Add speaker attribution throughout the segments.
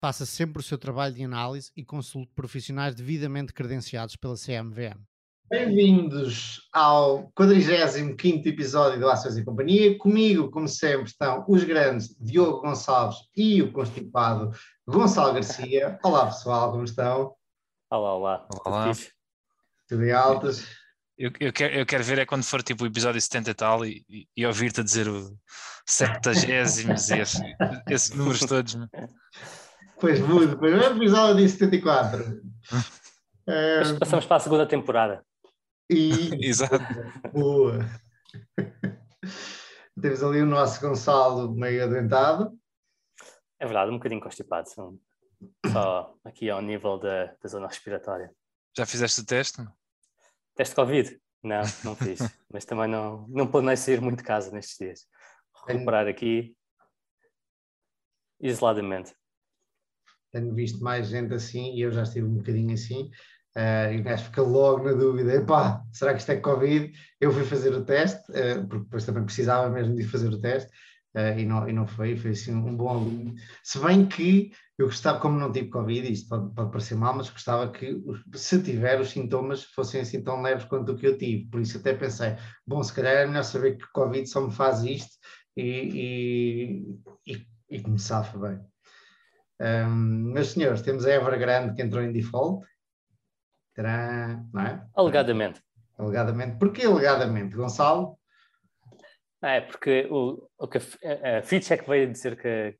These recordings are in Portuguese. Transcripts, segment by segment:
Speaker 1: Faça sempre o seu trabalho de análise e consulte profissionais devidamente credenciados pela CMVM.
Speaker 2: Bem-vindos ao 45 episódio do Ações e Companhia. Comigo, como sempre, estão os grandes Diogo Gonçalves e o constipado Gonçalo Garcia. Olá, pessoal, como estão?
Speaker 3: Olá, olá.
Speaker 4: Olá.
Speaker 2: Tudo em altas?
Speaker 4: Eu, eu, quero, eu quero ver é quando for tipo o episódio 70 e tal e, e, e ouvir-te a dizer o 70 e esses, esses números todos.
Speaker 2: Pois mudo, pois é o episódio de 74. É,
Speaker 3: Mas passamos para a segunda temporada.
Speaker 2: e
Speaker 4: Exato.
Speaker 2: boa. Temos ali o nosso Gonçalo meio adentado.
Speaker 3: É verdade, um bocadinho constipado. são Só aqui ao nível da, da zona respiratória.
Speaker 4: Já fizeste o teste?
Speaker 3: Teste Covid? Não, não fiz. Mas também não, não planeio sair muito de casa nestes dias. Recuperar aqui isoladamente.
Speaker 2: Tenho visto mais gente assim e eu já estive um bocadinho assim. eh, e o gajo fica logo na dúvida: epá, será que isto é Covid? Eu fui fazer o teste, eh, porque depois também precisava mesmo de fazer o teste, eh, e, não, e não foi, foi assim um bom aluno. Se bem que eu gostava, como não tive Covid, isto pode, pode parecer mal, mas gostava que, se tiver, os sintomas fossem assim tão leves quanto o que eu tive. Por isso até pensei: bom, se calhar é melhor saber que Covid só me faz isto e, e, e, e que me safa bem. Um, meus senhores, temos a Evergrande que entrou em default. Terá, não é?
Speaker 3: Alegadamente.
Speaker 2: Alegadamente. Porquê alegadamente, Gonçalo?
Speaker 3: É, porque o, o que a a Fitch é que veio dizer que,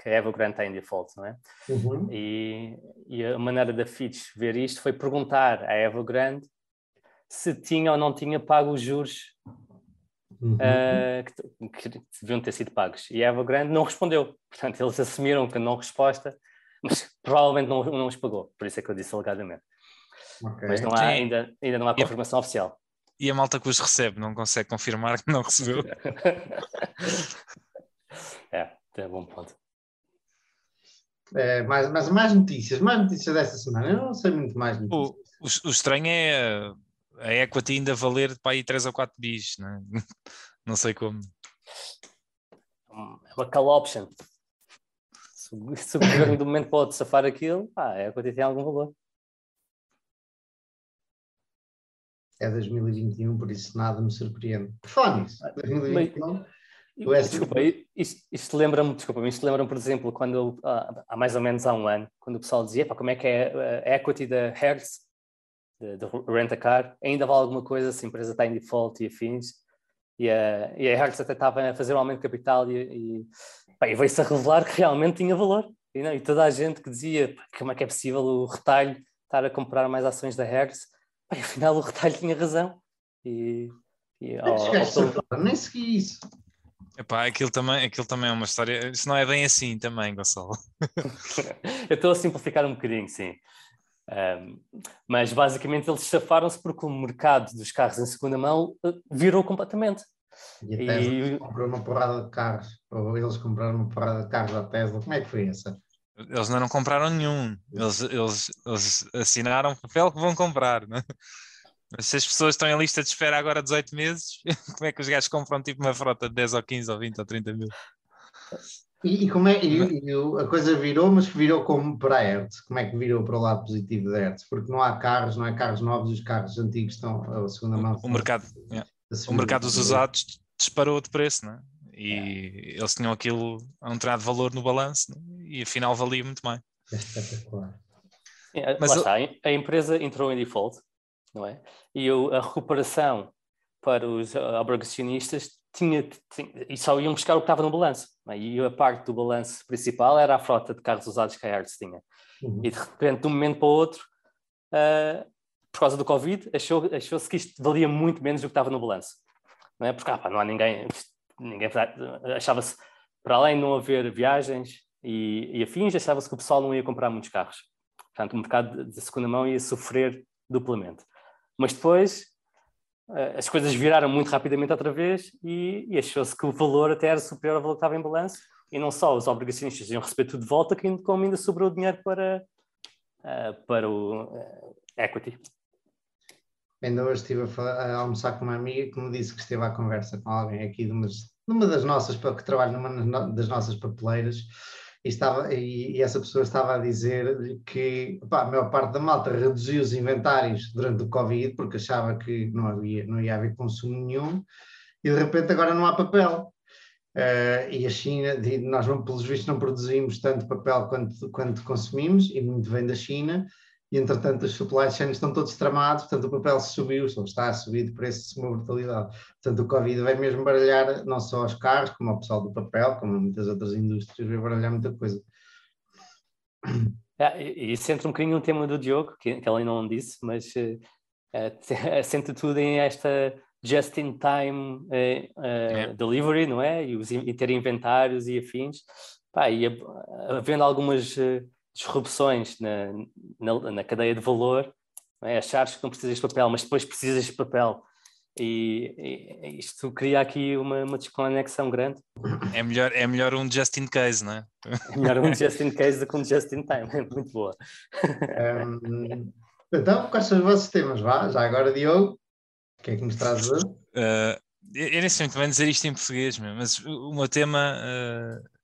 Speaker 3: que a Evergrande está em default, não é?
Speaker 2: Uhum.
Speaker 3: E, e a maneira da Fitch ver isto foi perguntar à Evergrande se tinha ou não tinha pago os juros
Speaker 2: Uhum.
Speaker 3: uh, que, que deviam ter sido pagos. E a Evergrande não respondeu. Portanto, eles assumiram que não resposta, mas provavelmente não, não os pagou. Por isso é que eu disse alegadamente.
Speaker 2: Ok.
Speaker 3: Mas não há, ainda, ainda não há
Speaker 4: E-
Speaker 3: confirmação oficial.
Speaker 4: E a malta que os recebe não consegue confirmar que não recebeu.
Speaker 3: é, é bom ponto.
Speaker 2: É, mais, mais, mais notícias, mais notícias desta semana. Eu não sei muito mais notícias.
Speaker 4: O, o, o estranho é a equity ainda valer para aí 3 ou 4 bis, né? não sei como.
Speaker 3: É uma call option. Se, o- governo do momento pode safar aquilo, pá, é que tem algum valor.
Speaker 2: É 2021, por isso nada me surpreende. Fones, 2021. O S-
Speaker 3: Desculpa, isto, isto lembra-me, desculpa, isto lembra-me, por exemplo, quando ah, há mais ou menos há um ano, quando o pessoal dizia, pá, como é que é a equity da Hertz, de, de Rent-A-Car, ainda vale alguma coisa se a empresa está em default e afins, e a, e a Hertz até estava a fazer um aumento de capital e, e, pá, e veio-se a revelar que realmente tinha valor. E, não, e toda a gente que dizia, como é que é possível o retalho estar a comprar mais ações da Hertz, pá, afinal o retalho tinha razão. E, e, ao- ao-?
Speaker 2: Nem segui isso.
Speaker 4: Epá, aquilo, também, aquilo também é uma história. Isso não é bem assim também, Gonçalo.
Speaker 3: Eu estou a simplificar um bocadinho, sim. Ahm, mas basicamente eles safaram-se porque o mercado dos carros em segunda mão eh, virou completamente.
Speaker 2: E a
Speaker 3: E-
Speaker 2: Tesla comprou uma porrada de carros. Ou eles compraram uma porrada de carros à Tesla. Como é que foi essa?
Speaker 4: Eles ainda não compraram nenhum. Eles, eles, eles assinaram o papel que vão comprar, né? Mas se as pessoas estão em lista de espera agora 18 meses, como é que os gajos compram tipo uma frota de 10 ou 15 ou 20 ou 30 mil?
Speaker 2: E, e como é e, e o- a coisa virou, mas virou como para a Hertz? Como é que virou para o lado positivo da Hertz? Porque não há carros, não há carros novos, os carros antigos estão a segunda mão.
Speaker 4: O mercado, yeah. O mercado dos usados disparou de preço, né? E eles tinham aquilo a um determinado valor no balanço né? e afinal valia muito mais.
Speaker 2: É espetacular.
Speaker 3: Eh,
Speaker 4: Mas eu-
Speaker 3: está, a empresa entrou em default, não é? E o- a recuperação para os ah, obrigacionistas tinha, tinha- e só iam buscar o que estava no balanço. E a parte do balanço principal era a frota de carros usados que a Hertz tinha.
Speaker 2: Uhum.
Speaker 3: E de repente, de um momento para o outro, ah, por causa do Covid, achou- achou-se que isto valia muito menos do que estava no balanço. Não é? Porque ah, pá, não há ninguém, ninguém achava-se, para além de não haver viagens e, e afins, achava-se que o pessoal não ia comprar muitos carros. Portanto, o mercado de segunda mão ia sofrer duplamente. Mas depois uh, as coisas viraram muito rapidamente outra vez e, e achou-se que o valor até era superior ao valor que estava em balanço e não só os obrigacionistas iam receber tudo de volta, como ainda sobrou dinheiro para, uh, para o equity.
Speaker 2: Ainda hoje estive a, almoçar com uma amiga que me disse que esteve à conversa com alguém aqui de umas, numa das nossas, que trabalha numa das nossas papeleiras, e, estava, e, essa pessoa estava a dizer que pá, a maior parte da malta reduziu os inventários durante o Covid porque achava que não, havia, não ia haver consumo nenhum, e de repente agora não há papel. Uh, e a China, nós pelos vistos não produzimos tanto papel quanto, quanto consumimos, e muito vem da China, e entretanto os supply chains estão todos tramados, portanto o papel subiu, ou está a subir de preço de uma brutalidade. Portanto o Covid vai mesmo baralhar não só os carros, como o pessoal do papel, como muitas outras indústrias, vai baralhar muita coisa.
Speaker 3: É, e isso entra um bocadinho no tema do Diogo, que, que ele não disse, mas assenta tudo em esta just-in-time uh, uh, delivery, não é? E, os, e, ter inventários e afins. Pá, e havendo algumas disrupções na, na, na cadeia de valor, é? achares que não precisas de papel, mas depois precisas de papel. E, e isto cria aqui uma, uma desconexão grande.
Speaker 4: É melhor, é melhor um just in case, não é?
Speaker 3: É melhor um just in case do que um just in time, é muito boa.
Speaker 2: Um, então, quais são os vossos temas? Vá, já agora, Diogo, o que é que nos traz hoje?
Speaker 4: Uh, eu nem sei muito bem dizer isto em português, mas o meu tema uh,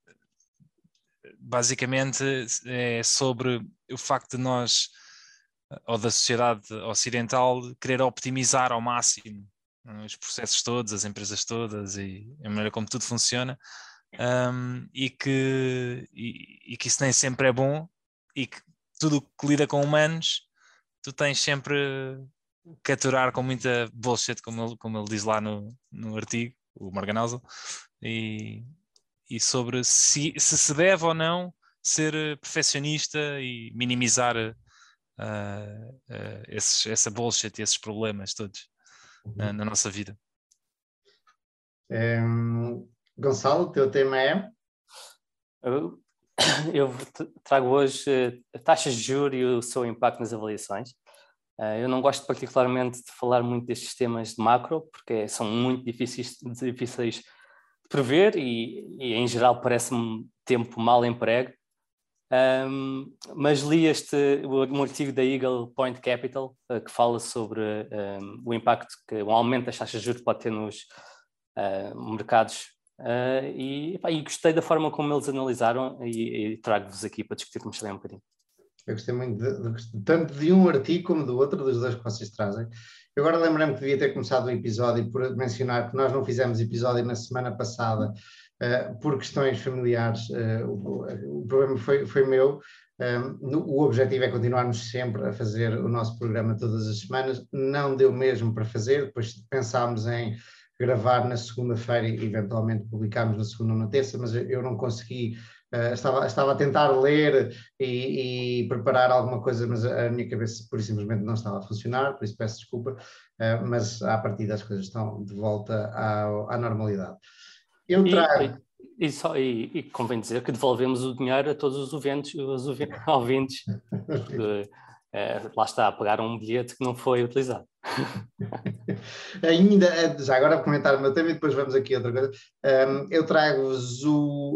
Speaker 4: basicamente é sobre o facto de nós, ou da sociedade ocidental, querer optimizar ao máximo é, os processos todos, as empresas todas e a maneira como tudo funciona, um, e, que, e, e, que isso nem sempre é bom, e que tudo que lida com humanos, tu tens sempre que aturar com muita bullshit, como ele, como ele diz lá no, no artigo, o Morganauso, e, e sobre se, se, se deve ou não ser eh, perfeccionista e minimizar uh, uh, esses, essa bullshit e esses problemas todos uhum. uh, na nossa vida.
Speaker 2: Um, Gonçalo, o teu tema é?
Speaker 3: Eu, eu trago hoje taxas de juros e o seu impacto nas avaliações. Eu não gosto particularmente de falar muito destes temas de macro, porque são muito difíceis, difíceis prever e, e em geral parece-me tempo mal emprego. Um, mas li este um artigo da Eagle Point Capital uh, que fala sobre um, o impacto que o aumento das taxas de juros pode ter nos uh, mercados uh, e, e, gostei da forma como eles analisaram e, e trago-vos aqui para discutirmos também um bocadinho.
Speaker 2: Eu gostei muito de, de, tanto de um artigo como do outro, dos dois que vocês trazem. Eu agora lembrei-me que devia ter começado o episódio por mencionar que nós não fizemos episódio na semana passada uh, por questões familiares. Uh, o, o, problema foi, foi meu. Um, eh, o objetivo é continuarmos sempre a fazer o nosso programa todas as semanas. Não deu mesmo para fazer, depois pensámos em gravar na segunda-feira e eventualmente publicarmos na segunda ou na terça, mas eu não consegui Uh, estava, estava a tentar ler e, e, preparar alguma coisa, mas a minha cabeça por simplesmente não estava a funcionar, por isso peço desculpa, uh, mas a partir das coisas estão de volta à, à normalidade.
Speaker 3: Eu trago. E, e, só, e, e, convém dizer que devolvemos o dinheiro a todos os ouvintes, os ouvintes porque, é, lá está, pagar um bilhete que não foi utilizado.
Speaker 2: Ainda, eh, já agora comentar o meu tema e depois vamos aqui a outra coisa. Um, eu trago-vos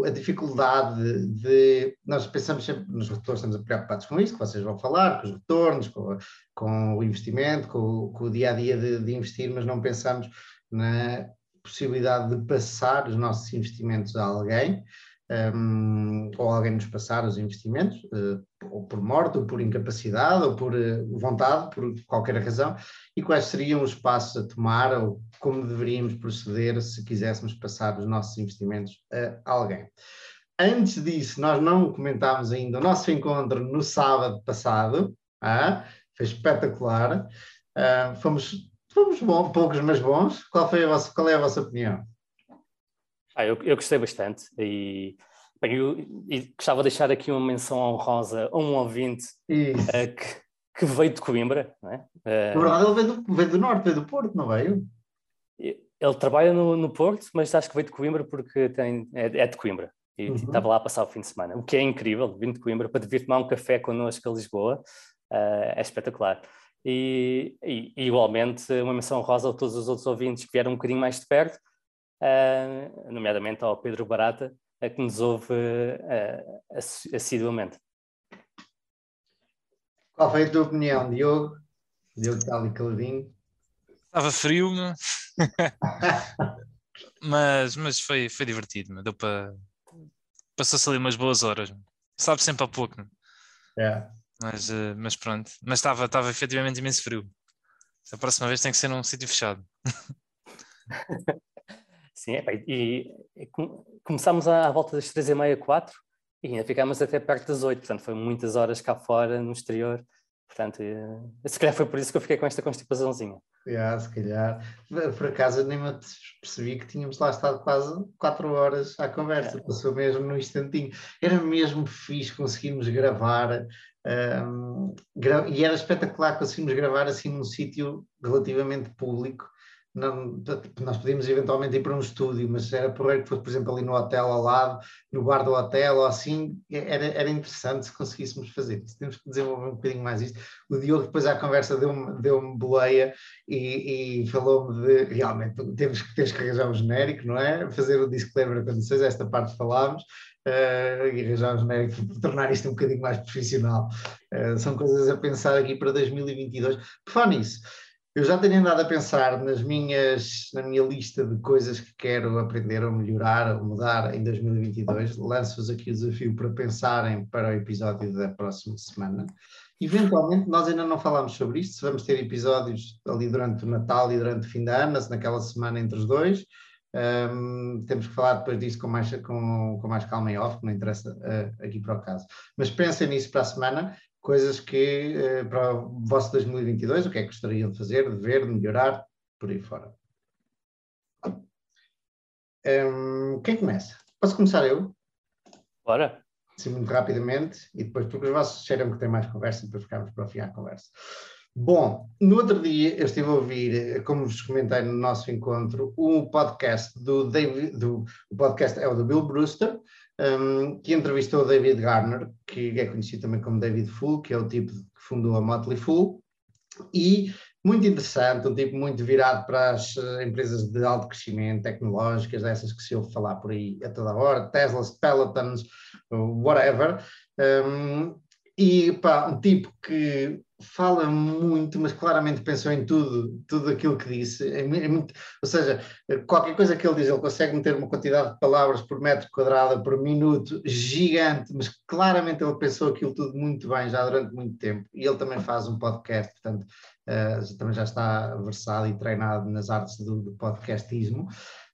Speaker 2: a dificuldade de. Nós pensamos sempre nos retornos, estamos preocupados com isso, que vocês vão falar, com os retornos, com, com o investimento, com, com, o dia a dia de, de investir, mas não pensamos na possibilidade de passar os nossos investimentos a alguém um, ou alguém nos passar os investimentos, uh, ou por morte, ou por incapacidade, ou por uh, vontade, por qualquer razão, e quais seriam os passos a tomar, ou como deveríamos proceder se quiséssemos passar os nossos investimentos a alguém. Antes disso, nós não comentámos ainda o nosso encontro no sábado passado, ah, foi espetacular. Uh, fomos fomos bom, poucos, mas bons. Qual, foi a vossa, qual é a vossa opinião?
Speaker 3: Ah, eu, eu gostei bastante e, bem, eu, e gostava de deixar aqui uma menção honrosa a um ouvinte uh, que, que, veio de Coimbra. Não é?
Speaker 2: Uh, Na verdade, ele veio do, veio do norte, veio do Porto, não veio?
Speaker 3: Ele trabalha no, no Porto, mas acho que veio de Coimbra porque tem, é, é de Coimbra. E uhum. estava lá a passar o fim de semana, o que é incrível, vindo de Coimbra para vir tomar um café connosco a Lisboa, uh, é espetacular. E, e, igualmente uma menção rosa a todos os outros ouvintes que vieram um bocadinho mais de perto, uh, nomeadamente ao Pedro Barata, a que nos ouve uh, assiduamente.
Speaker 2: Qual foi a tua opinião, Diogo? Diogo está ali caladinho.
Speaker 4: Estava frio, mas, mas foi, foi divertido, deu para. Passou-se ali umas boas horas. Sabe sempre a pouco.
Speaker 2: É.
Speaker 4: Mas, uh, mas pronto. Mas estava, estava efetivamente imenso frio. A próxima vez tem que ser num sítio fechado.
Speaker 3: Sim, é, e, e, começámos à, à volta das três e meia, quatro, e ainda ficámos até perto das oito, portanto foi muitas horas cá fora, no exterior, portanto, e, se calhar foi por isso que eu fiquei com esta constipaçãozinha.
Speaker 2: Yeah, se calhar. Por acaso nem me percebi que tínhamos lá estado quase quatro horas à conversa, passou mesmo no instantinho. Era mesmo fixe conseguirmos gravar, um, gra e era espetacular conseguirmos gravar assim num sítio relativamente público, não, nós podíamos eventualmente ir para um estúdio, mas era por que fosse, por exemplo, ali no hotel ao lado, no bar do hotel ou assim, era, era interessante se conseguíssemos fazer isso. Temos que desenvolver um bocadinho mais isto. O Diogo, depois à conversa, deu-me deu boleia e, e falou-me de realmente temos, temos que arranjar um genérico, não é? Fazer o disclaimer quando vocês, esta parte falámos. Uh, e arranjar um genérico tornar isto um bocadinho mais profissional. Uh, são coisas a pensar aqui para 2022. Por falar nisso, eu já tenho andado a pensar nas minhas, na minha lista de coisas que quero aprender ou melhorar ou mudar em 2022. Lanço-vos aqui o desafio para pensarem para o episódio da próxima semana. Eventualmente, nós ainda não falámos sobre isto, se vamos ter episódios ali durante o Natal e durante o fim de ano, naquela semana entre os dois. Um, temos que falar depois disso com mais, com, com mais calma e off, que não interessa uh, aqui para o caso. Mas pensem nisso para a semana coisas que eh, para o vosso 2022, o que é que gostariam de fazer, de ver, de melhorar, por aí fora. Um, quem começa? Posso começar eu?
Speaker 3: Bora.
Speaker 2: Sim, muito rapidamente, e depois, porque os vossos cheiram que tem mais conversa, e depois ficamos para o fim a conversa. Bom, no outro dia eu estive a ouvir, como vos comentei no nosso encontro, um podcast do David, do, o podcast é o do Bill Brewster, um, que entrevistou o David Garner, que é conhecido também como David Fool, que é o tipo que fundou a Motley Fool, e muito interessante, um tipo muito virado para as eh, empresas de alto crescimento, tecnológicas, dessas que se ouve falar por aí a toda hora, Teslas, Pelotons, whatever. Um, e pá, um tipo que fala muito, mas claramente pensou em tudo, tudo aquilo que disse. É, é muito, ou seja, qualquer coisa que ele diz, ele consegue meter uma quantidade de palavras por metro quadrado, por minuto, gigante, mas claramente ele pensou aquilo tudo muito bem já durante muito tempo. E ele também faz um podcast, portanto, uh, também já está versado e treinado nas artes do, do podcastismo.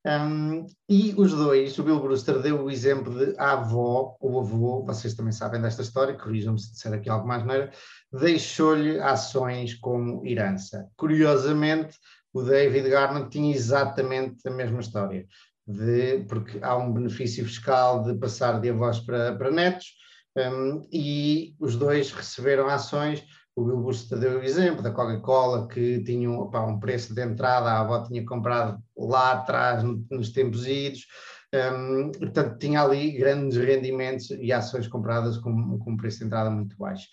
Speaker 2: Um, e os dois, o Bill Brewster deu o exemplo de a avó ou avô, vocês também sabem desta história, corrijam-me se disser aqui algo mais neira, deixou-lhe ações como herança. Curiosamente, o David Garner tinha exatamente a mesma história, de, porque há um benefício fiscal de passar de avós para, para netos, um, e os dois receberam ações o Bill Busta deu o exemplo da Coca-Cola, que tinha um, opa, um, preço de entrada, a avó tinha comprado lá atrás, no, nos tempos idos, um, portanto, tinha ali grandes rendimentos e ações compradas com, com um preço de entrada muito baixo.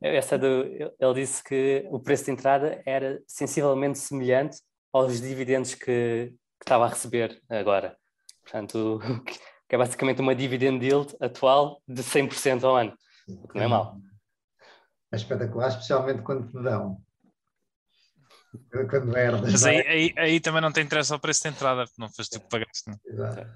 Speaker 3: Essa do, ele disse que o preço de entrada era sensivelmente semelhante aos dividendos que, que estava a receber agora. Portanto, que é basicamente uma dividend yield atual de 100% ao ano, o que não é mau
Speaker 2: é espetacular, especialmente quando te dão. Quando herdas.
Speaker 4: Mas aí, aí, aí, também não tem interesse ao preço de entrada, porque não foste tu que pagaste. Não?
Speaker 2: Exato.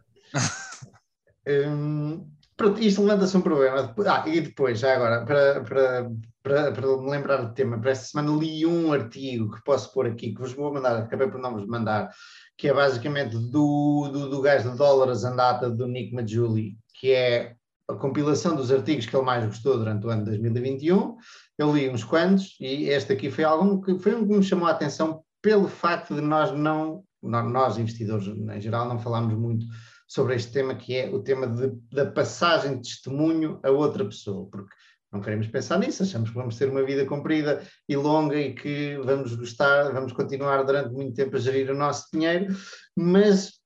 Speaker 2: hum, pronto, isto levanta-se um problema. Ah, e depois, já agora, para, para, para, para me lembrar do tema, para esta semana li um artigo que posso pôr aqui, que vos vou mandar, acabei por não vos mandar, que é basicamente do, do, do gajo de dólares andata do Nick Majuli, que é a compilação dos artigos que ele mais gostou durante o ano de 2021. Eu li uns quantos e este aqui foi algum que foi um que me chamou a atenção pelo facto de nós não, nós investidores em geral, não falámos muito sobre este tema, que é o tema de, da passagem de testemunho a outra pessoa, porque não queremos pensar nisso, achamos que vamos ter uma vida comprida e longa e que vamos gostar, vamos continuar durante muito tempo a gerir o nosso dinheiro, mas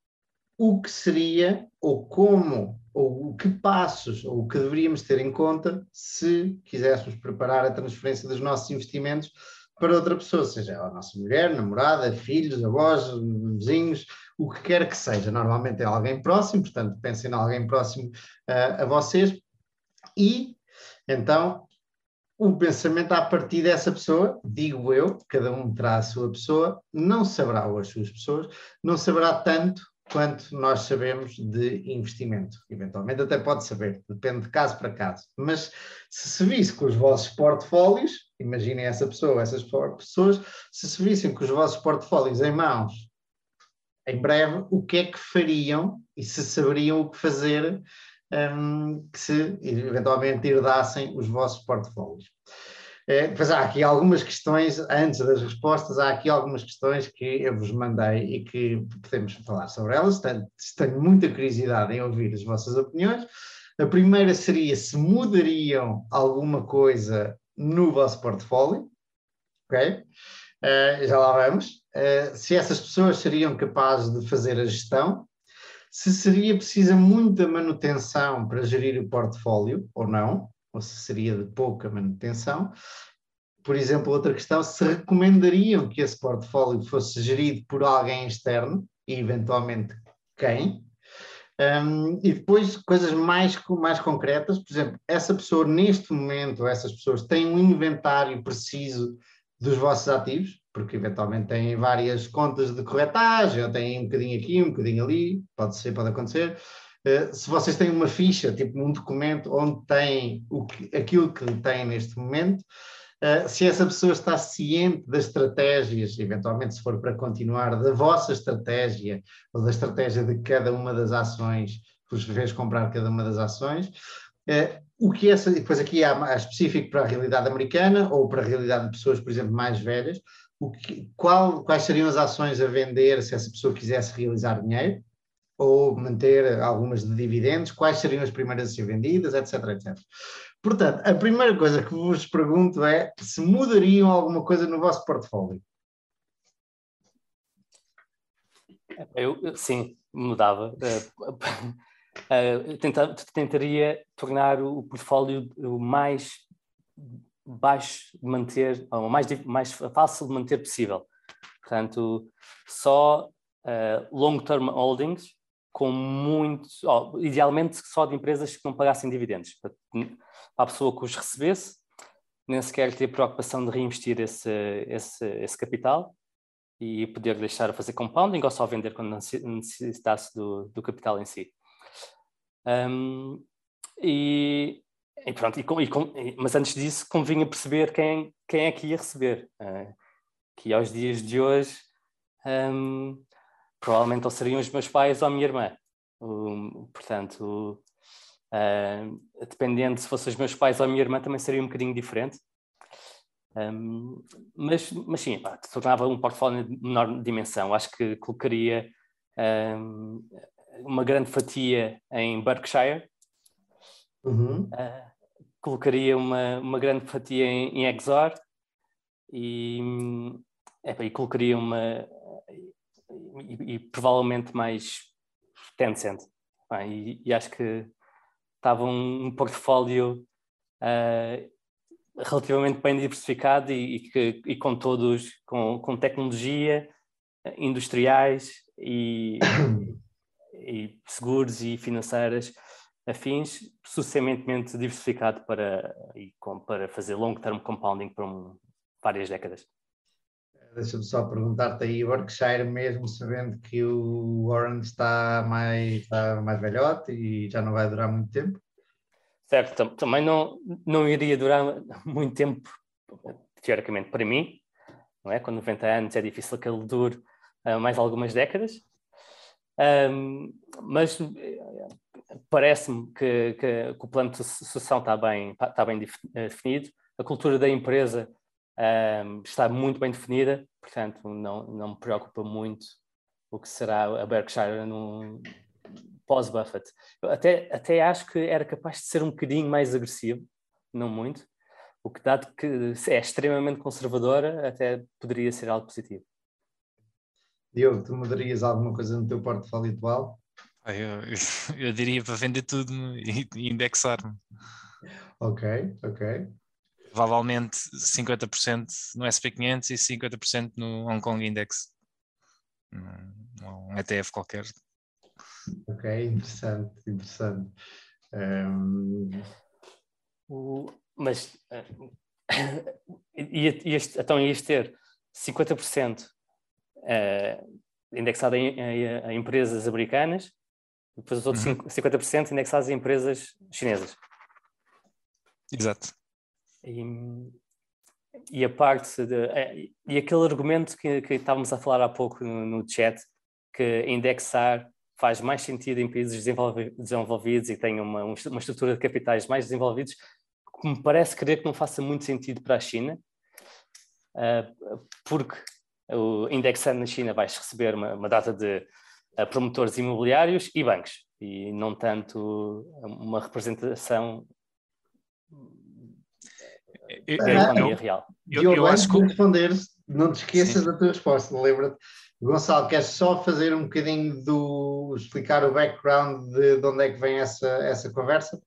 Speaker 2: o que seria ou como ou que passos ou o que deveríamos ter em conta se quiséssemos preparar a transferência dos nossos investimentos para outra pessoa, seja a nossa mulher, namorada, filhos, avós, vizinhos, o que quer que seja. Normalmente é alguém próximo, portanto, pensem em alguém próximo uh, a vocês. E então o pensamento a partir dessa pessoa, digo eu, cada um terá a sua pessoa, não saberá, ou as suas pessoas, não saberá tanto quanto nós sabemos de investimento. Eventualmente até pode saber, depende de caso para caso. Mas se se visse com os vossos portfólios, imaginem essa pessoa, essas pessoas, se se vissem com os vossos portfólios em mãos, em breve, o que é que fariam e se saberiam o que fazer um, que se eventualmente herdassem os vossos portfólios. É, pois há aqui algumas questões, antes das respostas, há aqui algumas questões que eu vos mandei e que podemos falar sobre elas. Tenho, muita curiosidade em ouvir as vossas opiniões. A primeira seria se mudariam alguma coisa no vosso portfólio, ok? Uh, já lá vamos. Uh, se essas pessoas seriam capazes de fazer a gestão, se seria precisa muita manutenção para gerir o portfólio ou não, ou se seria de pouca manutenção. Por exemplo, outra questão, se recomendariam que esse portfólio fosse gerido por alguém externo e eventualmente quem? Um, e depois coisas mais, mais concretas, por exemplo, essa pessoa neste momento, essas pessoas têm um inventário preciso dos vossos ativos, porque eventualmente têm várias contas de corretagem, ou têm um bocadinho aqui, um bocadinho ali, pode ser, pode acontecer. Uh, se vocês têm uma ficha, tipo um documento onde tem o que, aquilo que têm neste momento, uh, se essa pessoa está ciente das estratégias, eventualmente se for para continuar, da vossa estratégia ou da estratégia de cada uma das ações, que vos fez comprar cada uma das ações, uh, o que essa, depois aqui há, há específico para a realidade americana ou para a realidade de pessoas, por exemplo, mais velhas, que, qual, quais seriam as ações a vender se essa pessoa quisesse realizar dinheiro ou manter algumas de dividendos, quais seriam as primeiras a ser vendidas, etc, etc. Portanto, a primeira coisa que vos pergunto é se mudariam alguma coisa no vosso portfólio.
Speaker 3: Eu, sim, mudava. Eu tentaria tornar o portfólio o mais baixo de manter, ou mais, mais fácil de manter possível. Portanto, só uh, long-term holdings, com muito, oh, idealmente só de empresas que não pagassem dividendos. Para a pessoa que os recebesse, nem sequer ter preocupação de reinvestir esse, esse, esse capital e poder deixar a fazer compounding ou só vender quando necessitasse do, do capital em si. Um, e e pronto, e com, e com, mas antes disso convinha perceber quem, quem é que ia receber. Uh, que aos dias de hoje um, provavelmente ou seriam os meus pais ou a minha irmã. Um, portanto, uh, dependendo se fossem os meus pais ou a minha irmã, também seria um bocadinho diferente. Um, mas, mas sim, pá, tornava um portfólio de menor dimensão. Acho que colocaria um, uma grande fatia em Berkshire. Uhum. Uh, colocaria uma, uma grande fatia em, em Exor e, e colocaria uma e, e, provavelmente mais Tencent. Ah, e, e, acho que estava um, um portfólio uh, relativamente bem diversificado e, e, que, e com todos, com, com tecnologia, industriais e, e seguros e financeiras afins, suficientemente diversificado para, para fazer long-term compounding por um, várias décadas.
Speaker 2: Deixa-me só perguntar-te aí, Berkshire, mesmo sabendo que o Warren está mais, está mais velhote e já não vai durar muito tempo?
Speaker 3: Certo, também não, não iria durar muito tempo, teoricamente, para mim, não é? Com 90 anos é difícil que ele dure uh, mais algumas décadas. Um, mas parece-me que, que, que, o plano de sucessão está bem, está bem eh, definido, a cultura da empresa um, está muito bem definida, portanto não, não me preocupa muito o que será a Berkshire no pós-Buffett. Até, até acho que era capaz de ser um bocadinho mais agressivo, não muito, o que dado que é extremamente conservadora, até poderia ser algo positivo.
Speaker 2: Diogo, tu mudarias alguma coisa no teu portfólio atual?
Speaker 4: Eu, eu diria para vender tudo e, indexar-me.
Speaker 2: Ok, ok.
Speaker 4: Provavelmente 50% no SP500 e 50% no Hong Kong Index, um ETF qualquer.
Speaker 2: Ok, interessante, interessante. Um...
Speaker 3: O, mas uh, ias, então ias ter 50% uh, indexado em, em, em, empresas americanas e depois os outros uhum. 50% indexados em empresas chinesas.
Speaker 4: Exato.
Speaker 3: E, e a parte de, é, e aquele argumento que, que estávamos a falar há pouco no, no chat, que indexar faz mais sentido em países desenvolvidos e têm uma, uma estrutura de capitais mais desenvolvidos, me parece crer que não faça muito sentido para a China, uh, porque indexando na China vais receber uma, uma data de uh, promotores imobiliários e bancos, e não tanto uma representação da economia real.
Speaker 2: Eu, eu, eu acho que responder, não te esqueças Sim. da tua resposta, lembra-te. Gonçalo, queres só fazer um bocadinho do. explicar o background de, de onde é que vem essa, essa conversa?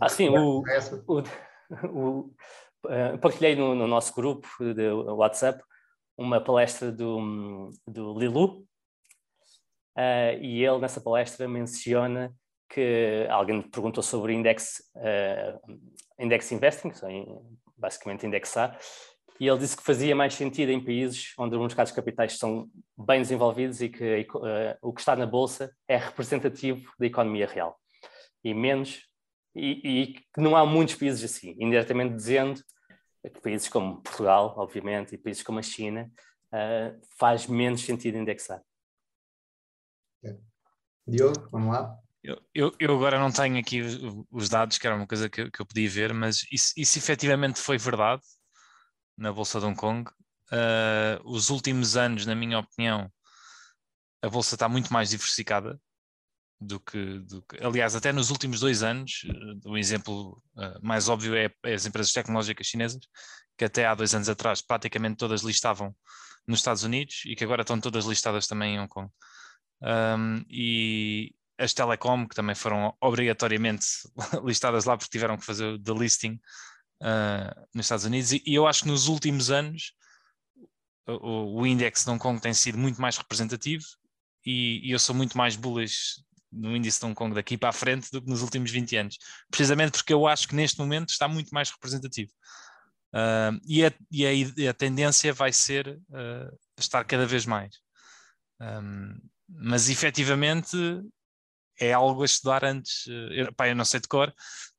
Speaker 3: Ah, sim, o, o, o, uh, partilhei no, no, nosso grupo de WhatsApp uma palestra do, do Lilu, uh, e ele nessa palestra menciona que alguém perguntou sobre index, uh, index investing, basicamente indexar, e ele disse que fazia mais sentido em países onde os mercados capitais são bem desenvolvidos e que uh, o que está na bolsa é representativo da economia real e menos e, que não há muitos países assim, indiretamente dizendo que países como Portugal, obviamente, e países como a China uh, faz menos sentido indexar.
Speaker 2: Diogo, vamos lá.
Speaker 4: Eu, eu, eu, agora não tenho aqui os dados, que era uma coisa que, que eu podia ver, mas isso, isso efetivamente foi verdade na Bolsa de Hong Kong. Uh, os últimos anos, na minha opinião, a Bolsa está muito mais diversificada do que, do que, aliás, até nos últimos dois anos, uh, o exemplo uh, mais óbvio é, é, as empresas tecnológicas chinesas, que até há dois anos atrás praticamente todas listavam nos Estados Unidos e que agora estão todas listadas também em Hong Kong. Um, e as telecom, que também foram obrigatoriamente listadas lá porque tiveram que fazer o delisting uh, nos Estados Unidos, e, e, eu acho que nos últimos anos o, o índice de Hong Kong tem sido muito mais representativo e, e eu sou muito mais bullish no índice de Hong Kong daqui para a frente do que nos últimos 20 anos, precisamente porque eu acho que neste momento está muito mais representativo. Uh, e, a, e, a, e, a, tendência vai ser uh, estar cada vez mais. Um, mas efetivamente é algo a estudar antes. Eu, pá, eu não sei de cor,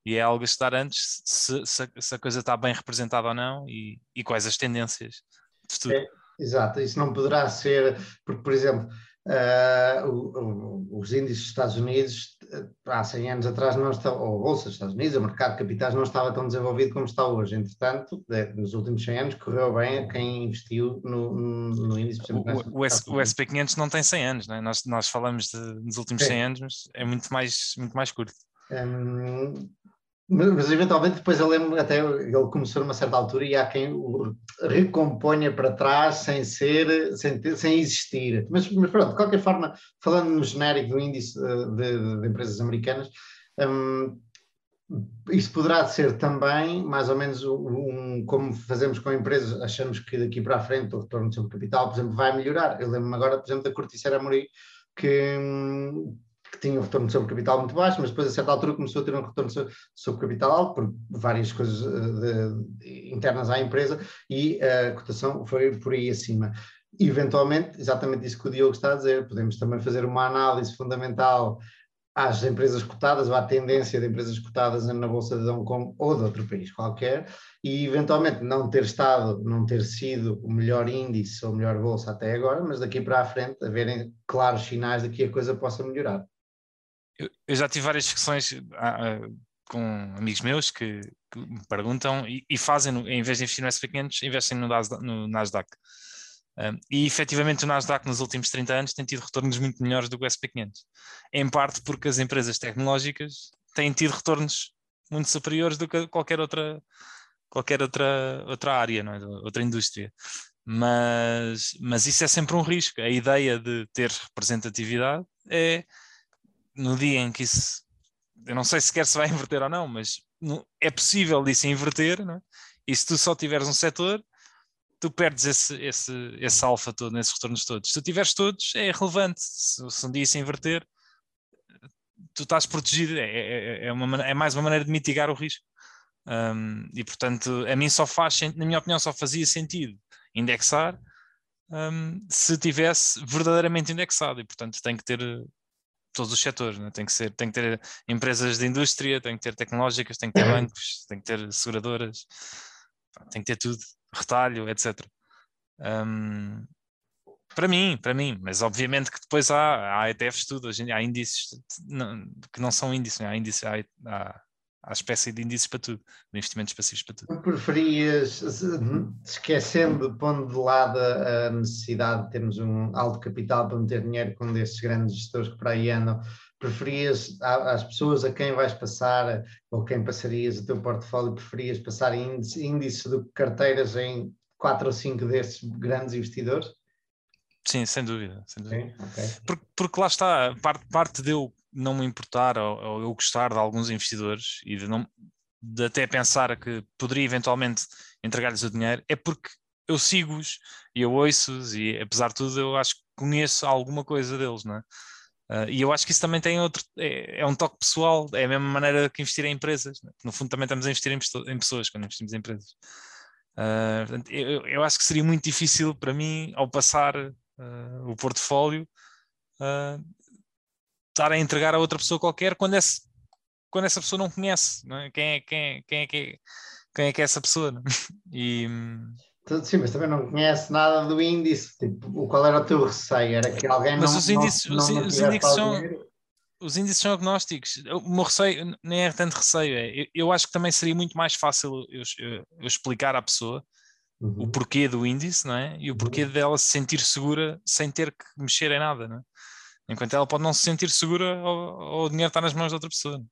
Speaker 4: e é algo a estudar antes se, se, se a coisa está bem representada ou não e, e quais as tendências de futuro. É,
Speaker 2: exato, isso não poderá ser, porque, por exemplo, Uh, o, o, os índices dos Estados Unidos, há 100 anos atrás, não estava, ou a Bolsa dos Estados Unidos, o mercado de capitais não estava tão desenvolvido como está hoje. Entretanto, nos últimos 100 anos, correu bem a quem investiu no, no índice.
Speaker 4: Exemplo, o, o, o, SP500 não tem 100 anos, né? nós, nós falamos de, nos últimos 100 anos, mas é muito mais, muito mais curto.
Speaker 2: Um, mas eventualmente depois eu lembro até ele começou numa certa altura e há quem o recomponha para trás sem ser, sem, ter, sem existir. Mas, mas, pronto, de qualquer forma, falando no genérico do índice eh, de, de empresas americanas, um, isso poderá ser também mais ou menos um, como fazemos com empresas, achamos que daqui para a frente o retorno sobre capital, por exemplo, vai melhorar. Eu lembro-me agora, por exemplo, da Corticera Mori, que, hum, que tinha um retorno sobre capital muito baixo, mas depois a certa altura começou a ter um retorno sobre, capital alto por várias coisas eh, de, internas à empresa e a cotação foi por aí acima. eventualmente, exatamente isso que o Diogo está a dizer, podemos também fazer uma análise fundamental às empresas cotadas ou à tendência de empresas cotadas na Bolsa de Hong Kong ou de outro país qualquer e eventualmente não ter estado, não ter sido o melhor índice ou melhor bolsa até agora, mas daqui para a frente haverem claros sinais de que a coisa possa melhorar
Speaker 4: eu, eu já tive várias discussões ah, ah, com amigos meus que, que me perguntam e, e, fazem, em vez de investir no SP500, investem no, no Nasdaq. Um, e efetivamente o Nasdaq nos últimos 30 anos tem tido retornos muito melhores do que o SP500. Em parte porque as empresas tecnológicas têm tido retornos muito superiores do que qualquer outra, qualquer outra, outra área, não é? outra indústria. Mas, mas isso é sempre um risco. A ideia de ter representatividade é no dia em que isso, eu não sei sequer se vai inverter ou não, mas é possível disso inverter, não é? e se tu só tiveres um setor, tu perdes esse, esse, esse alfa todo, nesses retornos todos. Se tu tiveres todos, é relevante. Se, se um dia se inverter, tu estás protegido. É, é, é, uma, é mais uma maneira de mitigar o risco. Um, e portanto, a mim só faz, na minha opinião, só fazia sentido indexar um, se tivesse verdadeiramente indexado. E portanto, tem que ter todos os setores, né? tem, que ser, tem que ter empresas de indústria, tem que ter tecnológicas, tem que ter bancos, tem que ter seguradoras, tem que ter tudo retalho, etc. Um, para mim, para mim, mas obviamente que depois há, há ETFs tudo, hoje há índices não, que não são índices, há índices, há, há, há espécie de índices para tudo, de investimentos passivos para tudo.
Speaker 2: Preferias, esquecendo, pondo de lado a necessidade de termos um alto capital para meter dinheiro com um desses grandes gestores que para aí andam, preferias às pessoas a quem vais passar ou quem passarias o teu portfólio, preferias passar índice, índice de carteiras em quatro ou cinco desses grandes investidores?
Speaker 4: Sim, sem dúvida. Sem dúvida. Sim, okay. porque, porque, lá está, parte, parte de eu não me importar ou, ou, eu gostar de alguns investidores e de, não, de até pensar que poderia eventualmente entregar-lhes o dinheiro, é porque eu sigo-os e eu ouço-os e apesar de tudo eu acho que conheço alguma coisa deles, não é? Uh, e eu acho que isso também tem outro, é, é, um toque pessoal, é a mesma maneira que investir em empresas. Né? No fundo, também estamos a investir em, em pessoas quando investimos em empresas. Uh, portanto, eu, eu, acho que seria muito difícil para mim, ao passar uh, o portfólio, estar a entregar a outra pessoa qualquer quando, esse, quando essa pessoa não conhece não é? Quem, é, quem, é, quem, é, quem, é, quem é que é essa pessoa. Né? E,
Speaker 2: Sim, mas também não conhece nada do índice. Tipo, qual era o teu receio? Era que alguém mas
Speaker 4: não.
Speaker 2: Os
Speaker 4: índices,
Speaker 2: não,
Speaker 4: os,
Speaker 2: não
Speaker 4: os índices são. Os índices são agnósticos. O meu receio nem é tanto receio. É, eu, eu acho que também seria muito mais fácil eu, eu, eu explicar à pessoa uhum. o porquê do índice não é? e o porquê uhum. dela se sentir segura sem ter que mexer em nada. Não é? Enquanto ela pode não se sentir segura ou, ou o dinheiro está nas mãos de outra pessoa.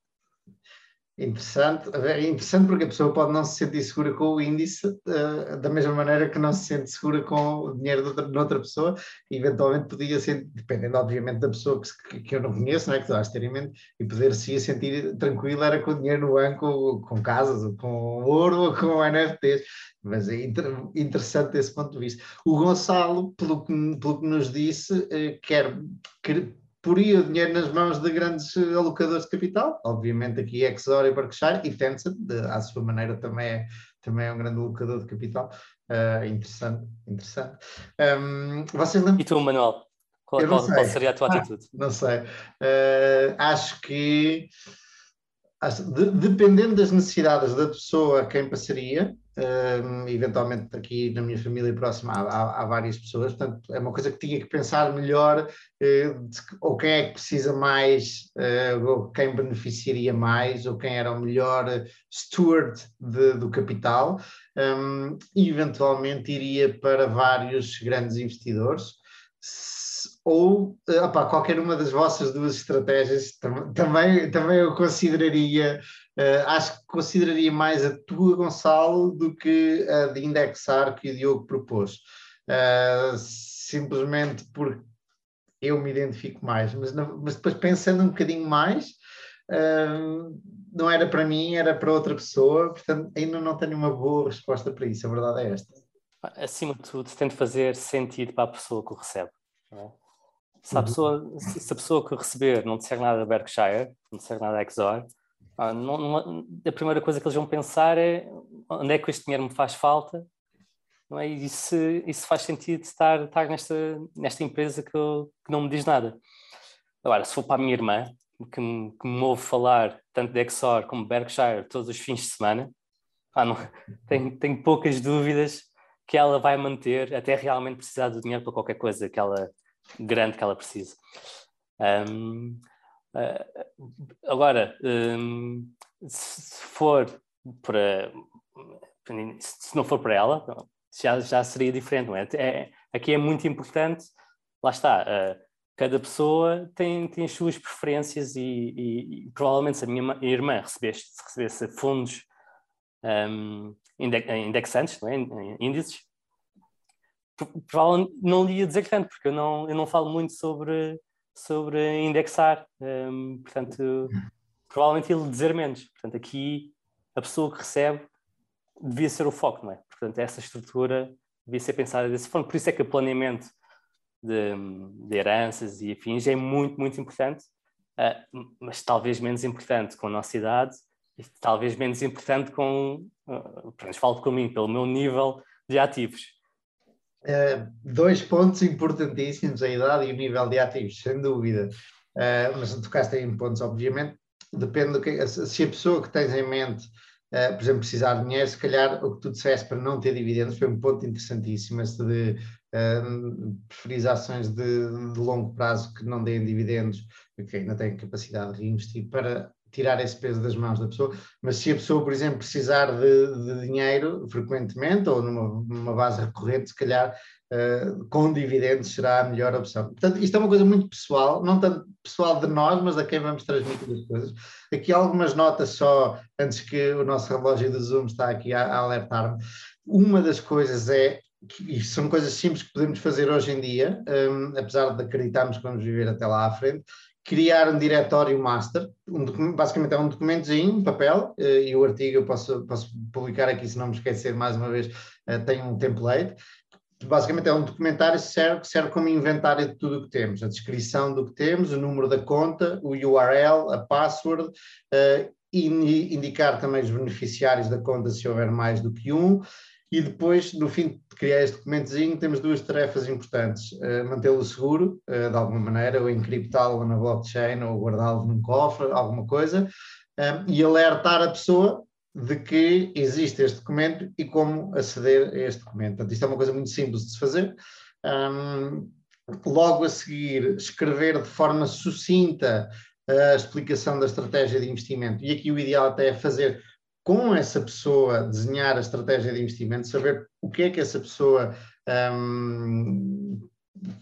Speaker 2: Interessante, é interessante porque a pessoa pode não se sentir segura com o índice uh, da mesma maneira que não se sente segura com o dinheiro de outra, de outra pessoa, e eventualmente podia ser, dependendo obviamente da pessoa que, que eu não conheço, não é? que tu vais ter em mente, e poder-se sentir tranquilo era com o dinheiro no banco, com casas, com ouro ou com NFTs, mas é inter, interessante esse ponto de vista. O Gonçalo, pelo que, pelo que nos disse, uh, quer, quer poria o dinheiro nas mãos de grandes alocadores de capital, obviamente aqui Exor e Berkshire, e Tencent, de, à sua maneira, também é, também é um grande alocador de capital. Uh, interessante, interessante. Um, vocês lembram...
Speaker 3: E tu, Manuel? Qual, qual, qual seria a tua atitude?
Speaker 2: não sei. Uh, acho que de, dependendo das necessidades da pessoa a quem passaria, eventualmente aqui na minha família próxima há, há, há, várias pessoas, portanto é uma coisa que tinha que pensar melhor uh, de, ou quem é que precisa mais, uh, ou quem beneficiaria mais, ou quem era o melhor steward de, do capital, um, e eventualmente iria para vários grandes investidores ou eh, opa, qualquer uma das vossas duas estratégias tam também, também eu consideraria, uh, acho que consideraria mais a tua, Gonçalo, do que a de indexar que o Diogo propôs. Uh, simplesmente porque eu me identifico mais, mas, não, mas depois pensando um bocadinho mais, uh, não era para mim, era para outra pessoa, portanto ainda não tenho uma boa resposta para isso, a verdade é esta.
Speaker 3: Acima de tudo, tem de fazer sentido para a pessoa que o recebe. É? Se a, uhum. pessoa, se a pessoa que receber não disser nada Berkshire, não disser nada Exor, ah, não, não, a primeira coisa que eles vão pensar é onde é que este dinheiro me faz falta não é? e se, faz sentido estar, estar nesta, nesta empresa que, eu, que não me diz nada. Agora, se for para a minha irmã, que me, que me ouve falar tanto de Exor como Berkshire todos os fins de semana, ah, não, tenho, tenho poucas dúvidas que ela vai manter até realmente precisar do dinheiro para qualquer coisa que ela, grande que ela precisa. Um, agora, um, se for para se não for para ela, já, já seria diferente, não é? é aqui é muito importante, lá está, uh, cada pessoa tem, tem as suas preferências e, e, e provavelmente se a minha irmã recebesse, recebesse fundos um, indexantes, não é? índices, provavelmente não lhe ia dizer tanto, porque eu não, eu não falo muito sobre, sobre indexar, um, portanto, provavelmente ele dizer menos. Portanto, aqui a pessoa que recebe devia ser o foco, não é? Portanto, essa estrutura devia ser pensada dessa forma. Por isso é que o planeamento de, de heranças e afins é muito, muito importante, uh, mas talvez menos importante com a nossa idade e talvez menos importante com, uh, pronto, falo mim, pelo meu nível de ativos.
Speaker 2: Uh, dois pontos importantíssimos, a idade e o nível de ativos, sem dúvida. Uh, mas tocaste aí em pontos, obviamente, depende do que, se a pessoa que tens em mente Uh, por exemplo, precisar de dinheiro, se calhar o que tu disseste para não ter dividendos foi um ponto interessantíssimo, esse de uh, preferir ações de, de, longo prazo que não deem dividendos, que ainda têm capacidade de reinvestir para tirar esse peso das mãos da pessoa, mas se a pessoa, por exemplo, precisar de, de dinheiro frequentemente ou numa, numa, base recorrente, se calhar uh, com dividendos será a melhor opção. Portanto, isto é uma coisa muito pessoal, não tanto pessoal de nós, mas a quem vamos transmitir as coisas. Aqui algumas notas só, antes que o nosso relógio do Zoom está aqui a, a alertar-me. Uma das coisas é e são coisas simples que podemos fazer hoje em dia, um, apesar de acreditarmos que vamos viver até lá à frente, criar um diretório master, um basicamente é um documentozinho, um papel, uh, e o artigo eu posso, posso publicar aqui se não me esquecer mais uma vez, uh, tem um template. Basicamente é um documentário que serve, serve como inventário de tudo o que temos, a descrição do que temos, o número da conta, o URL, a password, uh, e indicar também os beneficiários da conta se houver mais do que um, e depois, no fim de criar este documentozinho, temos duas tarefas importantes: uh, mantê-lo seguro, uh, de alguma maneira, ou encriptá-lo na blockchain, ou guardá-lo num cofre, alguma coisa, um, e alertar a pessoa de que existe este documento e como aceder a este documento. Portanto, isto é uma coisa muito simples de se fazer. Um, logo a seguir, escrever de forma sucinta a explicação da estratégia de investimento. E aqui o ideal até é fazer com essa pessoa desenhar a estratégia de investimento, saber o que é que essa pessoa, um,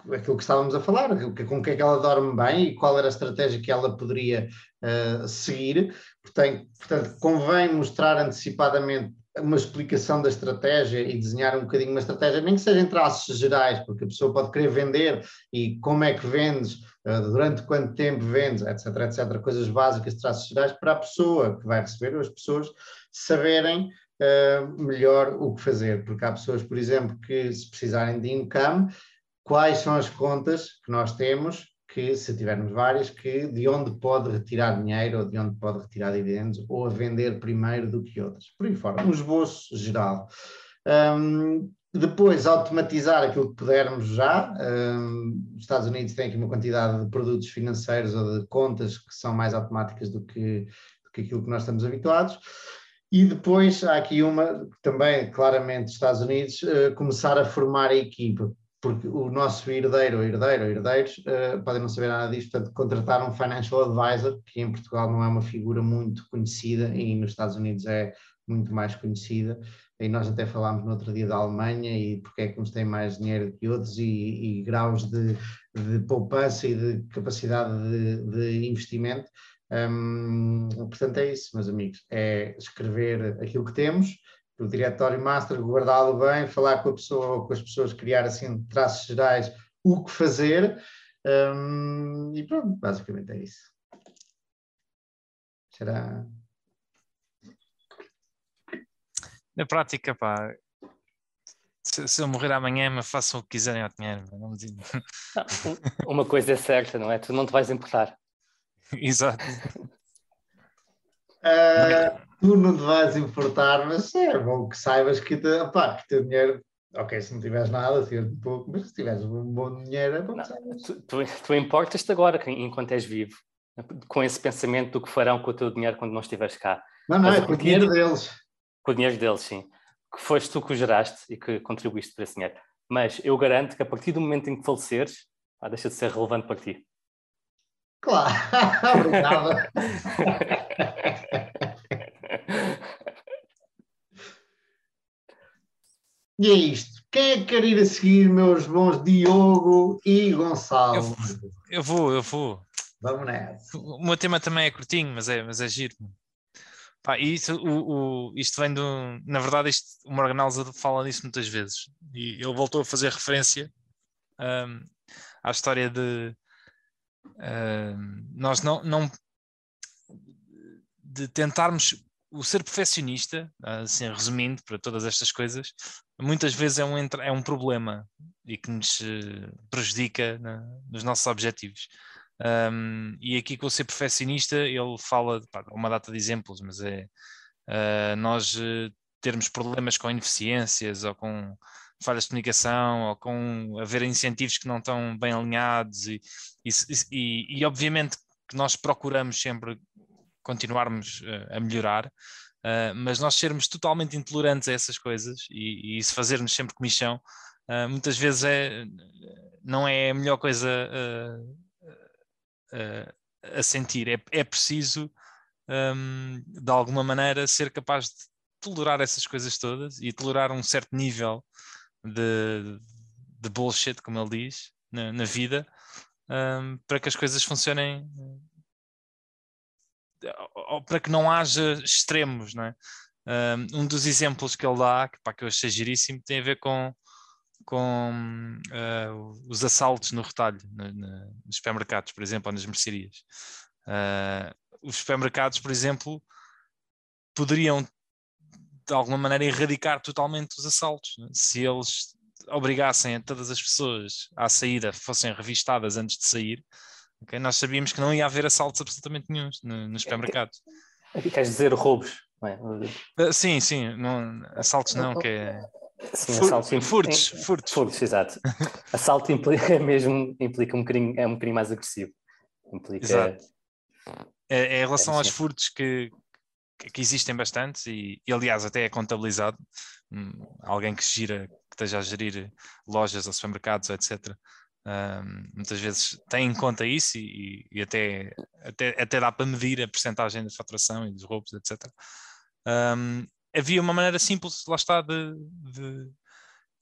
Speaker 2: aquilo que estávamos a falar, com o que é que ela dorme bem e qual era a estratégia que ela poderia uh, seguir. Portanto, portanto, convém mostrar antecipadamente uma explicação da estratégia e desenhar um bocadinho uma estratégia, nem que seja em traços gerais, porque a pessoa pode querer vender e como é que vendes, eh, durante quanto tempo vendes, etc, etc, coisas básicas, traços gerais, para a pessoa que vai receber, ou as pessoas saberem uh, melhor o que fazer, porque há pessoas, por exemplo, que se precisarem de income, quais são as contas que nós temos que, se tivermos várias, que de onde pode retirar dinheiro ou de onde pode retirar dividendos ou a vender primeiro do que outras. Por aí fora, um esboço geral. Um, depois, automatizar aquilo que pudermos já. Um, os Estados Unidos têm aqui uma quantidade de produtos financeiros ou de contas que são mais automáticas do que, do que aquilo que nós estamos habituados. E depois há aqui uma, também claramente, Estados Unidos, uh, começar a formar a equipa porque o nosso herdeiro ou herdeiro herdeiros uh, podem não saber nada disto, portanto, contratar um financial advisor, que em Portugal não é uma figura muito conhecida e nos Estados Unidos é muito mais conhecida. E nós até falámos no outro dia da Alemanha e porque é que uns têm mais dinheiro que outros e, e graus de, de, poupança e de capacidade de, de investimento. Um, portanto, é isso, meus amigos: é escrever aquilo que temos, o diretório master, guardá-lo bem, falar com a pessoa, com as pessoas, criar assim traços gerais, o que fazer, um, e pronto, basicamente é isso. Será.
Speaker 4: Na prática, pá, se, se, eu morrer amanhã, me façam o que quiserem ao dinheiro. Não me
Speaker 3: Uma coisa é certa, não é? Tu não te vais importar.
Speaker 4: Exato.
Speaker 2: Uh, tu não te vais importar, mas é bom que saibas que, te, opá, que teu dinheiro, ok, se não tiveres nada, tira um pouco, mas se tiveres um bom dinheiro, é bom não,
Speaker 3: tu, tu, tu importas-te agora, enquanto és vivo, com esse pensamento do que farão com o teu dinheiro quando não estiveres cá.
Speaker 2: Não, não, mas, é com o dinheiro deles.
Speaker 3: Com o dinheiro deles, sim. Que foste tu que o geraste e que contribuíste para esse dinheiro. Mas eu garanto que a partir do momento em que faleceres, ah, deixa de ser relevante para ti.
Speaker 2: Claro, obrigado. E é isto. Quem é que quer ir a seguir, meus bons Diogo e Gonçalo?
Speaker 4: Eu, eu vou, eu vou.
Speaker 2: Vamos nessa.
Speaker 4: O meu tema também é curtinho, mas é, mas é giro. Pá, isso, o, o, isto vem do. Na verdade, isto, o Morgan Alza fala nisso muitas vezes. E ele voltou a fazer referência um, à história de. Um, nós não, não. de tentarmos o ser perfeccionista, assim, resumindo para todas estas coisas, muitas vezes é um, é um problema e que nos eh, prejudica na, nos nossos objetivos. Um, e aqui com o ser perfeccionista, ele fala pá, uma data de exemplos, mas é uh, nós uh, termos problemas com ineficiências ou com falhas de comunicação ou com haver incentivos que não estão bem alinhados e, e, e, e obviamente que nós procuramos sempre continuarmos uh, a melhorar, uh, mas nós sermos totalmente intolerantes a essas coisas e, e isso sempre comichão, uh, muitas vezes é, não é a melhor coisa a sentir. É, é preciso, um, de alguma maneira, ser capaz de tolerar essas coisas todas e tolerar um certo nível de, de bullshit, como ele diz, na, na vida, um, para que as coisas funcionem para que não haja extremos, não é? Um dos exemplos que ele dá, que, pá, que eu achei giríssimo, tem a ver com, com uh, os assaltos no retalho, no, no, nos supermercados, por exemplo, ou nas mercearias. Uh, os supermercados, por exemplo, poderiam de alguma maneira erradicar totalmente os assaltos. É? Se eles obrigassem a todas as pessoas à saída fossem revistadas antes de sair, okay, nós sabíamos que não ia haver assaltos absolutamente nenhum no, nos supermercados.
Speaker 3: Queres dizer roubos?
Speaker 4: É? Uh, sim, sim, não, assaltos não, que é
Speaker 3: Sim, Fur, assalto
Speaker 4: furtos, furtos.
Speaker 3: Furtos, exato. assalto implica mesmo implica um bocadinho, é um bocadinho mais agressivo. Implica...
Speaker 4: Exato. É, é em relação é, aos furtos que, que existem bastante e, e, aliás até é contabilizado hum, alguém que gira, que esteja a gerir lojas ou supermercados, etc. Um, muitas vezes tem em conta isso e, e, até, até, até dá para medir a percentagem de faturação e dos roubos, etc. Um, havia uma maneira simples, lá está, de, de,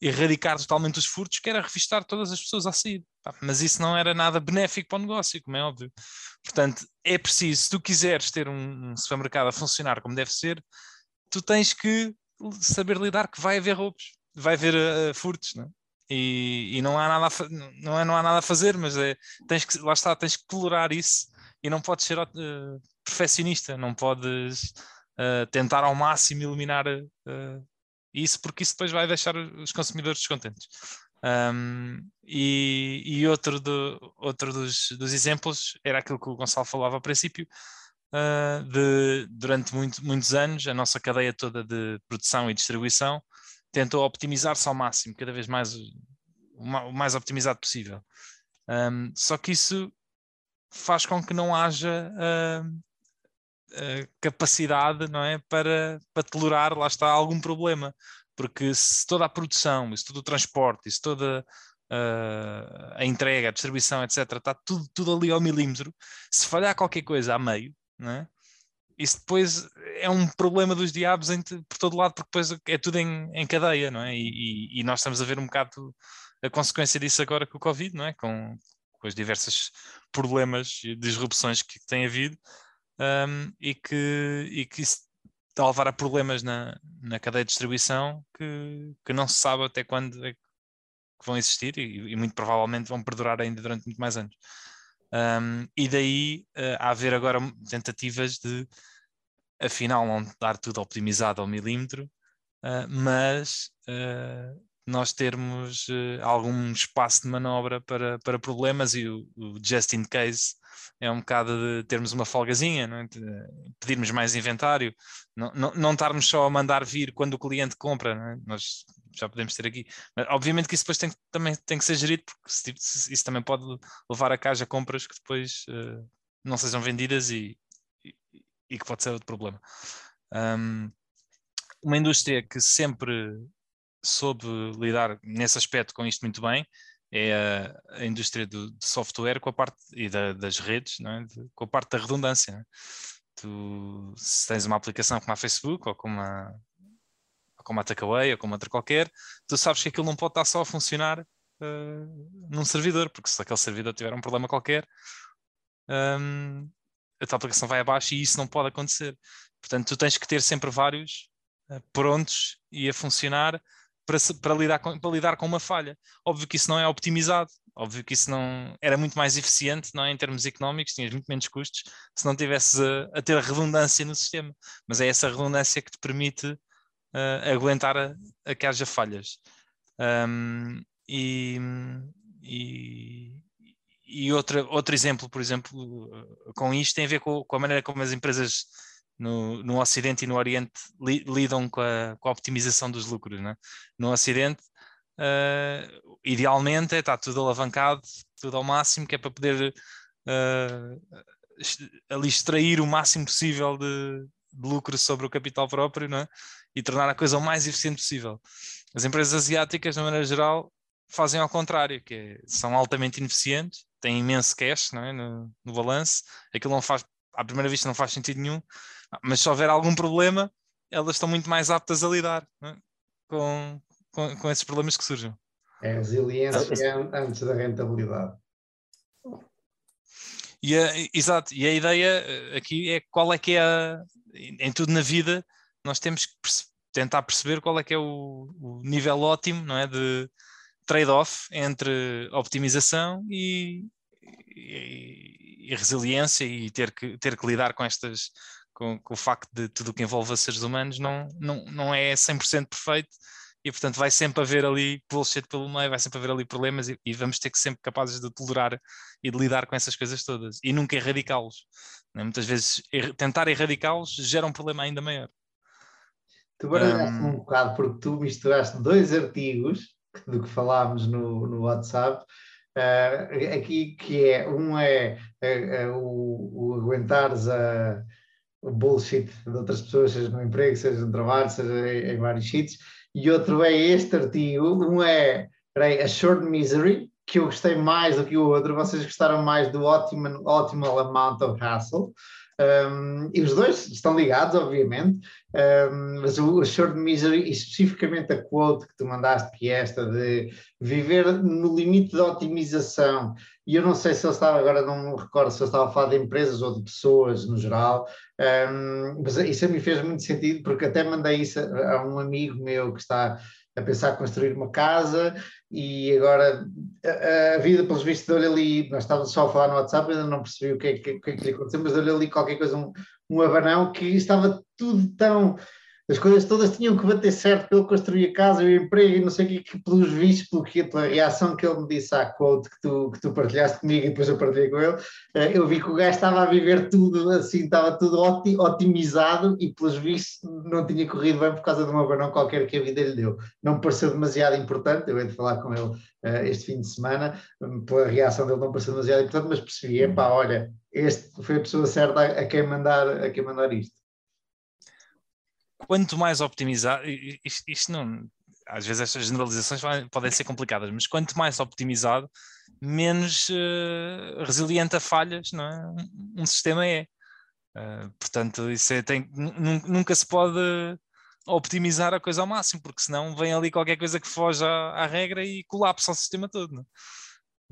Speaker 4: erradicar totalmente os furtos, que era revistar todas as pessoas a sair. Mas isso não era nada benéfico para o negócio, como é óbvio. Portanto, é preciso, se tu quiseres ter um, supermercado a funcionar como deve ser, tu tens que saber lidar que vai haver roubos, vai haver uh, furtos, não é? E, e, não há nada a, não, é, não há nada a fazer, mas é, tens que, lá está, tens que tolerar isso e não podes ser uh, perfeccionista, não podes uh, tentar ao máximo eliminar uh, isso, porque isso depois vai deixar os consumidores descontentes. Um, e, e outro, do, outro dos, dos, exemplos era aquilo que o Gonçalo falava ao princípio, de durante muito, muitos anos a nossa cadeia toda de produção e distribuição tentou optimizar-se ao máximo, cada vez mais o mais optimizado possível. Um, só que isso faz com que não haja uh, capacidade não é, para, para tolerar, lá está, algum problema. Porque se toda a produção, se todo o transporte, se toda uh, a entrega, a distribuição, etc., está tudo, tudo ali ao milímetro, se falhar qualquer coisa a meio, não é? Isso depois é um problema dos diabos em, por todo lado, porque depois é tudo em, em cadeia, não é? E, e, nós estamos a ver um bocado a consequência disso agora com o Covid, não é? Com, com os diversos problemas e disrupções que tem havido um, e, que, e que isso está a levar a problemas na, na cadeia de distribuição que, que não se sabe até quando é que vão existir e, e muito provavelmente vão perdurar ainda durante muito mais anos. Um, e daí uh, a haver agora tentativas de, afinal, não dar tudo optimizado ao milímetro, uh, mas uh, nós termos algum espaço de manobra para, para problemas e o, o just in case é um bocado de termos uma folgazinha, é? pedirmos mais inventário, não, não, não estarmos só a mandar vir quando o cliente compra, é? nós já podemos ter aqui. Mas, obviamente que isso depois tem, também tem que ser gerido, porque isso também pode levar a caixa compras que depois uh, não sejam vendidas e, e, que pode ser outro problema. Um, uma indústria que sempre soube lidar nesse aspecto com isto muito bem é a, a indústria do, software com a parte e da, das redes, é? de, com a parte da redundância. É? Tu, se tens uma aplicação como a Facebook ou como a, como a Takeaway ou como outra qualquer, tu sabes que aquilo não pode estar só a funcionar uh, num servidor, porque se aquele servidor tiver um problema qualquer, um, a tua aplicação vai abaixo e isso não pode acontecer. Portanto, tu tens que ter sempre vários uh, prontos e a funcionar para, para, lidar com, para lidar com uma falha. Óbvio que isso não é optimizado Óbvio que isso não era muito mais eficiente, não é? Em termos económicos, tinhas muito menos custos se não tivesses a, a ter redundância no sistema. Mas é essa redundância que te permite uh, aguentar a, a, que haja falhas. Um, e, e outra, outro exemplo, por exemplo, com isto tem a ver com, com a maneira como as empresas no, no Ocidente e no Oriente li, lidam com a, com a, optimização dos lucros. Né? No Ocidente, uh, idealmente, está tudo alavancado, tudo ao máximo, que é para poder uh, ali extrair o máximo possível de, de lucro sobre o capital próprio né? e tornar a coisa o mais eficiente possível. As empresas asiáticas, de maneira geral, fazem ao contrário, que é, são altamente ineficientes, têm imenso cash é? no, no balanço, aquilo não faz, à primeira vista não faz sentido nenhum, mas se houver algum problema, elas estão muito mais aptas a lidar é? com, com, com, esses problemas que surgem.
Speaker 2: É resiliência antes da rentabilidade.
Speaker 4: E a, exato, e a ideia eh, aqui é qual é que é a, em tudo na vida nós temos que perce tentar perceber qual é que é o, o nível ótimo não é, de trade-off entre optimização e, e, e, resiliência e ter que, ter que lidar com estas com, com o facto de tudo o que envolve seres humanos não, não, não é 100% perfeito e portanto vai sempre haver ali bullshit pelo meio, vai sempre haver ali problemas e, e, vamos ter que sempre capazes de tolerar e de lidar com essas coisas todas e nunca erradicá-los. Né? Muitas vezes er tentar erradicá-los gera um problema ainda maior.
Speaker 2: Tu baralhaste um... um bocado porque tu misturaste dois artigos do que falámos no, no WhatsApp. Uh, aqui que é um é, é, é o, o aguentares a o bullshit de outras pessoas, seja no emprego, seja no trabalho, seja em, em vários sítios, e outro é este artigo, um é peraí, A Short Misery, que eu gostei mais do que o outro, vocês gostaram mais do Optimal, optimal Amount of Hassle, um, e os dois estão ligados, obviamente, um, mas o, o Short Misery, e especificamente a quote que tu mandaste, que é esta de viver no limite da otimização, e eu não sei se ele estava, agora não me recordo se ele estava a falar de empresas ou de pessoas no geral, um, mas isso mim fez muito sentido, porque até mandei isso a, a um amigo meu que está a pensar construir uma casa e agora a, a vida, pelos vistos, deu-lhe ali, nós estávamos só a falar no WhatsApp, ainda não percebi o que é que, que, é que lhe aconteceu, mas deu-lhe ali qualquer coisa, um, um abanão que estava tudo tão as coisas todas tinham que bater certo para ele construir a casa, o emprego e não sei o que, que pelos vistos, pelo que, pela reação que ele me disse à quote que tu, que tu partilhaste comigo e depois eu partilhei com ele, eh, eu vi que o gajo estava a viver tudo assim, estava tudo otimizado e pelos vistos não tinha corrido bem por causa de uma banão qualquer que a vida lhe deu. Não me pareceu demasiado importante, eu hei de falar com ele uh, este fim de semana, pela reação dele não pareceu demasiado importante, mas percebi, epá, olha, este foi a pessoa certa a, a quem mandar, a quem mandar isto
Speaker 4: quanto mais optimizado, isto, isto, não, às vezes estas generalizações podem ser complicadas, mas quanto mais optimizado, menos uh, resiliente a falhas não é? um, um sistema é. Uh, portanto, isso é, tem, nunca se pode optimizar a coisa ao máximo, porque senão vem ali qualquer coisa que foge à, à regra e colapsa o sistema todo. Não?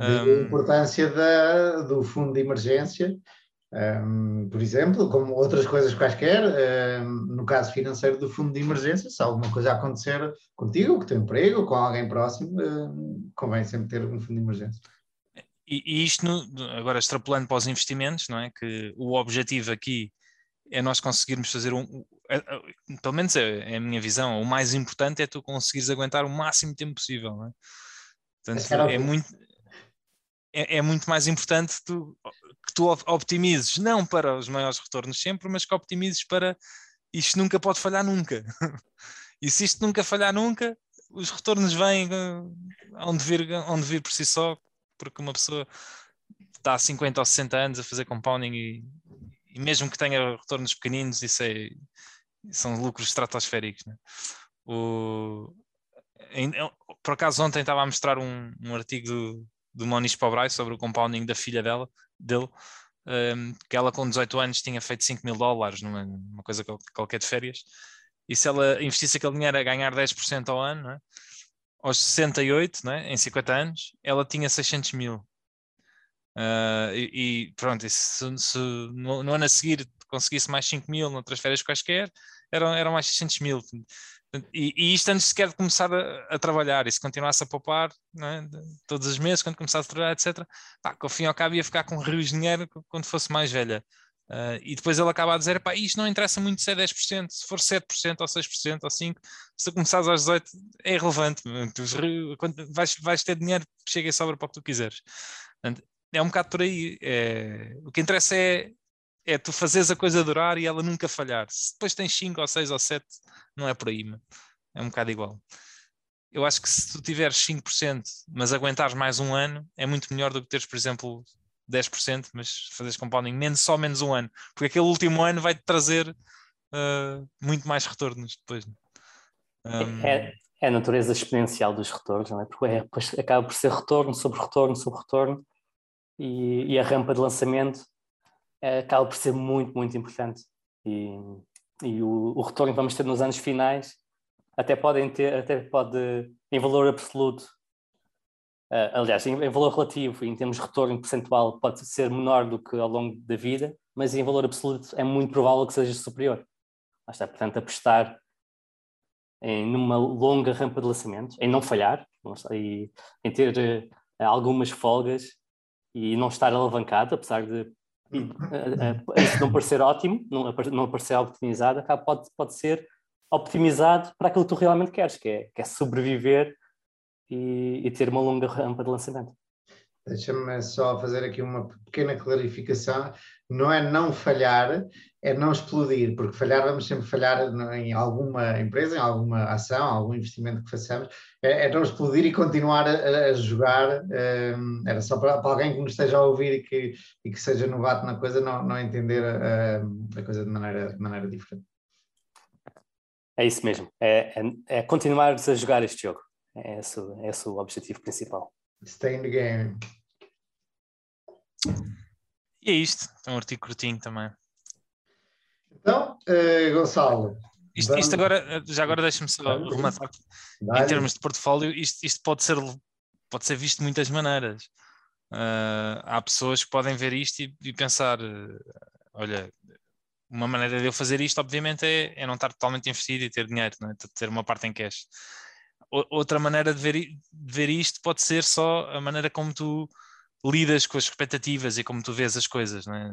Speaker 2: É? a importância da, do fundo de emergência um, por exemplo, como outras coisas quaisquer, um, no caso financeiro do fundo de emergência, se alguma coisa acontecer contigo, com o teu emprego, com alguém próximo, um, convém sempre ter um fundo de emergência.
Speaker 4: E, e isto, no, agora extrapolando para os investimentos, não é? Que o objetivo aqui é nós conseguirmos fazer um. Pelo menos é, é a minha visão, o mais importante é tu conseguires aguentar o máximo tempo possível, não é? Portanto, é muito, é, é, muito mais importante tu que tu optimizes não para os maiores retornos sempre, mas que optimizes para isto nunca pode falhar nunca. e se isto nunca falhar nunca, os retornos vêm eh, onde vir, onde vir por si só, porque uma pessoa está há 50 ou 60 anos a fazer compounding e, e mesmo que tenha retornos pequeninos, isso é, são lucros estratosféricos. Né? O, por acaso ontem estava a mostrar um, um artigo do, do Moniz Pobrai sobre o compounding da filha dela dele, um, que ela com 18 anos tinha feito 5 mil dólares numa, numa coisa qualquer de férias, e se ela investisse aquele dinheiro a ganhar 10% ao ano, é? aos 68, é? em 50 anos, ela tinha 600 mil. Uh, e, e, pronto, e se, se no, no, ano a seguir conseguisse mais 5 mil noutras férias quaisquer, eram, eram mais 600 mil. E, e isto antes sequer de começar a, a trabalhar, e se continuasse a poupar é? todos os meses, quando começasse a trabalhar, etc., pá, que ao fim e ao cabo ia ficar com rios de dinheiro quando fosse mais velha. Uh, e depois ele acaba a dizer: pá, isto não interessa muito se é 10%, se for 7% ou 6% ou 5%, se começares às 18%, é irrelevante. Vais, vais ter dinheiro que chega e sobra para o que tu quiseres. Portanto, é um bocado por aí. É, o que interessa é, é tu fazeres a coisa durar e ela nunca falhar. Se depois tens 5 ou 6 ou 7, não é por aí. É um bocado igual. Eu acho que se tu tiveres 5%, mas aguentares mais um ano, é muito melhor do que teres, por exemplo, 10%, mas fazeres compounding menos, só menos um ano, porque aquele último ano vai-te trazer uh, muito mais retornos depois.
Speaker 3: Um... É, é, a natureza exponencial dos retornos, não é? Porque é, acaba por ser retorno sobre retorno sobre retorno e, e a rampa de lançamento é, acaba por ser muito, muito importante. E, e o, o, retorno que vamos ter nos anos finais até podem ter, até pode, em valor absoluto, Uh, aliás, em, em, valor relativo, em termos de retorno percentual, pode ser menor do que ao longo da vida, mas em valor absoluto é muito provável que seja superior. Lá está, portanto, apostar em numa longa rampa de lançamento, em não falhar, e em ter uh, algumas folgas e não estar alavancado, apesar de isso não parecer ótimo, não, não parecer optimizado, pode, pode ser optimizado para aquilo que tu realmente queres, que é, que é sobreviver e, e ter uma longa rampa de lançamento.
Speaker 2: Deixa-me só fazer aqui uma pequena clarificação. Não é não falhar, é não explodir, porque falhar, vamos sempre falhar em alguma empresa, em alguma ação, algum investimento que façamos. É, é não explodir e continuar a, a jogar. Um, era só para, para, alguém que nos esteja a ouvir e que, e que seja novato na coisa, não, não entender a, a coisa de maneira, de maneira diferente.
Speaker 3: É isso mesmo, é, é, é continuar a jogar este jogo. É esse, é esse o objetivo principal.
Speaker 2: Stay in the game.
Speaker 4: E é isto. É um artigo curtinho também.
Speaker 2: Então, uh, Gonçalo.
Speaker 4: Isto, isto, agora, já agora deixa-me só rematar. Em termos de portfólio, isto, isto, pode, ser, pode ser visto de muitas maneiras. Uh, há pessoas que podem ver isto e, e pensar: uh, olha, uma maneira de eu fazer isto, obviamente, é, é não estar totalmente investido e ter dinheiro, é? ter uma parte em cash outra maneira de ver, de ver isto pode ser só a maneira como tu lidas com as expectativas e como tu vês as coisas. É?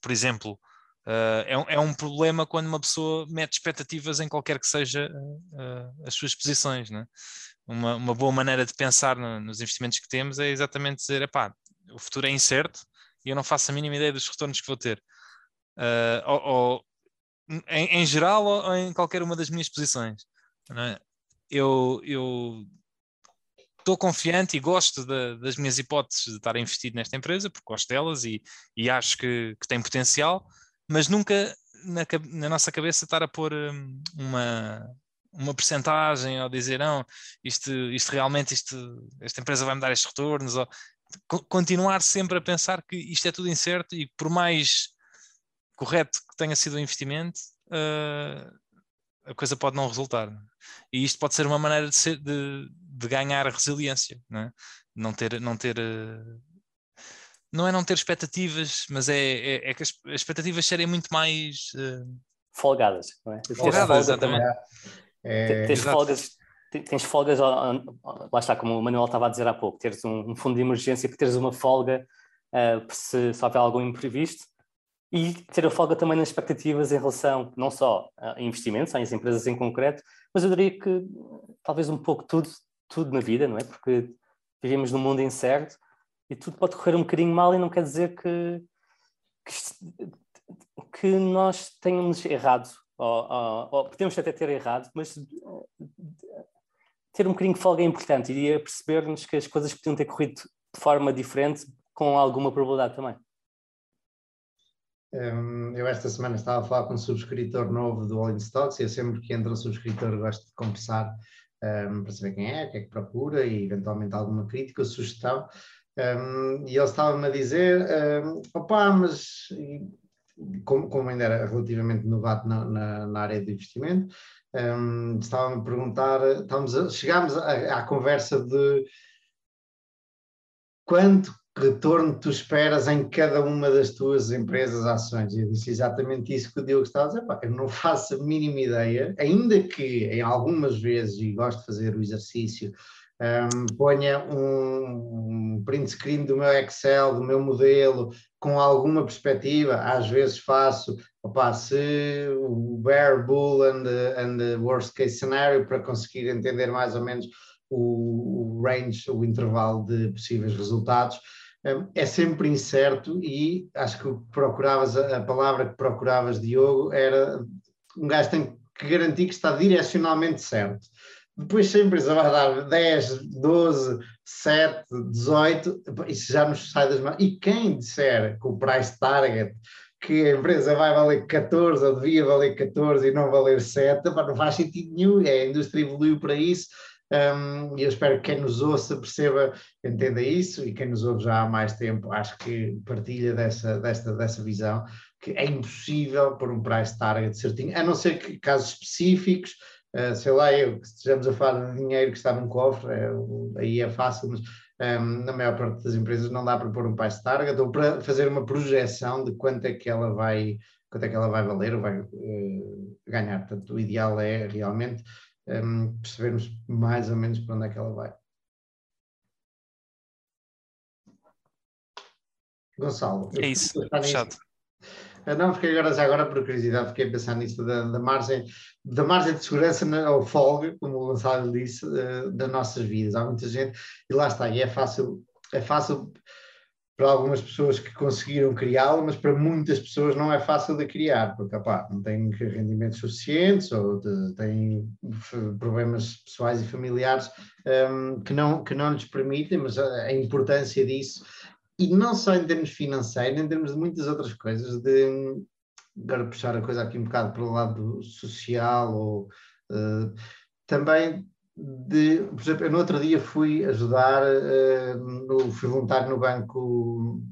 Speaker 4: Por exemplo, uh, é, um, é, um, problema quando uma pessoa mete expectativas em qualquer que seja uh, as suas posições. É? Uma, uma, boa maneira de pensar no, nos investimentos que temos é exatamente dizer: epá, o futuro é incerto e eu não faço a mínima ideia dos retornos que vou ter. Uh, ou, ou em, em, geral ou em qualquer uma das minhas posições. É? eu, eu estou confiante e gosto de, das minhas hipóteses de estar investido nesta empresa, porque gosto delas e, e acho que, que, tem potencial, mas nunca na, na, nossa cabeça estar a pôr hum, uma, uma percentagem ou dizer não, isto, isto realmente, isto, esta empresa vai me dar estes retornos, ou continuar sempre a pensar que isto é tudo incerto e por mais correto que tenha sido o investimento, uh, a coisa pode não resultar. E isto pode ser uma maneira de, ser, de, de ganhar resiliência, não, é? não ter. Não ter eh, não é não ter expectativas, mas é, é, é que as, expectativas serem muito mais uh...
Speaker 3: folgadas, não é?
Speaker 4: Folgadas, exatamente.
Speaker 3: É, tens, folgas, tens folgas, lá está, como o Manuel estava a dizer há pouco, teres um, um fundo de emergência para teres uma folga uh, se, se houver algum imprevisto e ter a folga também nas expectativas em relação não só a investimentos, às empresas em concreto, mas eu diria que talvez um pouco tudo, tudo na vida, não é? Porque vivemos num mundo incerto e tudo pode correr um bocadinho mal e não quer dizer que, que, que nós tenhamos errado, ou, ou, ou, podemos até ter errado, mas ter um bocadinho de folga é importante e percebermos que as coisas podiam ter corrido de forma diferente com alguma probabilidade também.
Speaker 2: Um, eu esta semana estava a falar com um subscritor novo do All in Stocks e eu sempre que entra um subscritor gosto de conversar um, para saber quem é, o que é que procura e eventualmente alguma crítica sugestão. Um, e ele estava-me a dizer, um, opá, mas como, como, ainda era relativamente novato na, na, na área de investimento, um, estava-me a perguntar, estávamos a, chegámos à, à conversa de quanto retorno tu esperas em cada uma das tuas empresas, ações. E eu disse exatamente isso que o Diogo estava a dizer. Pá, eu não faço a mínima ideia, ainda que em algumas vezes, e gosto de fazer o exercício, um, ponha um, um print screen do meu Excel, do meu modelo, com alguma perspectiva, às vezes faço, opa, se o bear, bull and and worst case scenario, para conseguir entender mais ou menos o range, o intervalo de possíveis resultados é sempre incerto e acho que procuravas, a palavra que procuravas, Diogo, era um gajo tem que garantir que está direcionalmente certo. Depois se a empresa vai dar 10, 12, 7, 18, isso já nos sai das mãos. E quem disser que o price target que a empresa vai valer 14 ou devia valer 14 e não valer 7, não faz sentido nenhum, é, a indústria evoluiu para isso, um, eu espero que quem nos ouça perceba, entenda isso, e quem nos ouve já há mais tempo, acho que partilha dessa, desta, dessa visão, que é impossível por um price target certinho, a não ser que casos específicos, uh, sei lá, eu, estejamos a falar de dinheiro que está num cofre, é, aí é fácil, mas um, na maior parte das empresas não dá para pôr um price target ou para fazer uma projeção de quanto é que ela vai, quanto é que ela vai valer ou vai uh, ganhar. Portanto, o ideal é realmente um, percebermos mais ou menos para onde é que ela vai. Gonçalo.
Speaker 4: É isso, fechado.
Speaker 2: Ah, não, fiquei agora, já agora por curiosidade, fiquei a pensar nisso da, da, margem, da margem de segurança na, ou folga, como o Gonçalo disse, uh, das nossas vidas. Há muita gente, e lá está, e é fácil, é fácil para algumas pessoas que conseguiram criá-la, mas para muitas pessoas não é fácil de criar, porque não têm rendimentos suficientes ou de, têm problemas pessoais e familiares um, que, não, que não lhes permitem, mas a, a, importância disso, e não só em termos financeiros, em termos de muitas outras coisas, de agora puxar a coisa aqui um bocado para o lado social, ou uh, também de, por exemplo, eu no outro dia fui ajudar, uh, no, fui voluntário no Banco,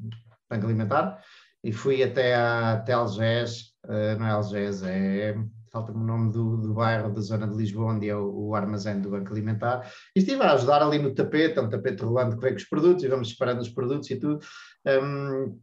Speaker 2: banco Alimentar e fui até, a, até uh, não é Algés, é, falta-me o nome do, do bairro da zona de Lisboa, onde é o, o, armazém do Banco Alimentar, e estive a ajudar ali no tapete, é um tapete rolando que vem com os produtos, e vamos separando os produtos e tudo. Um,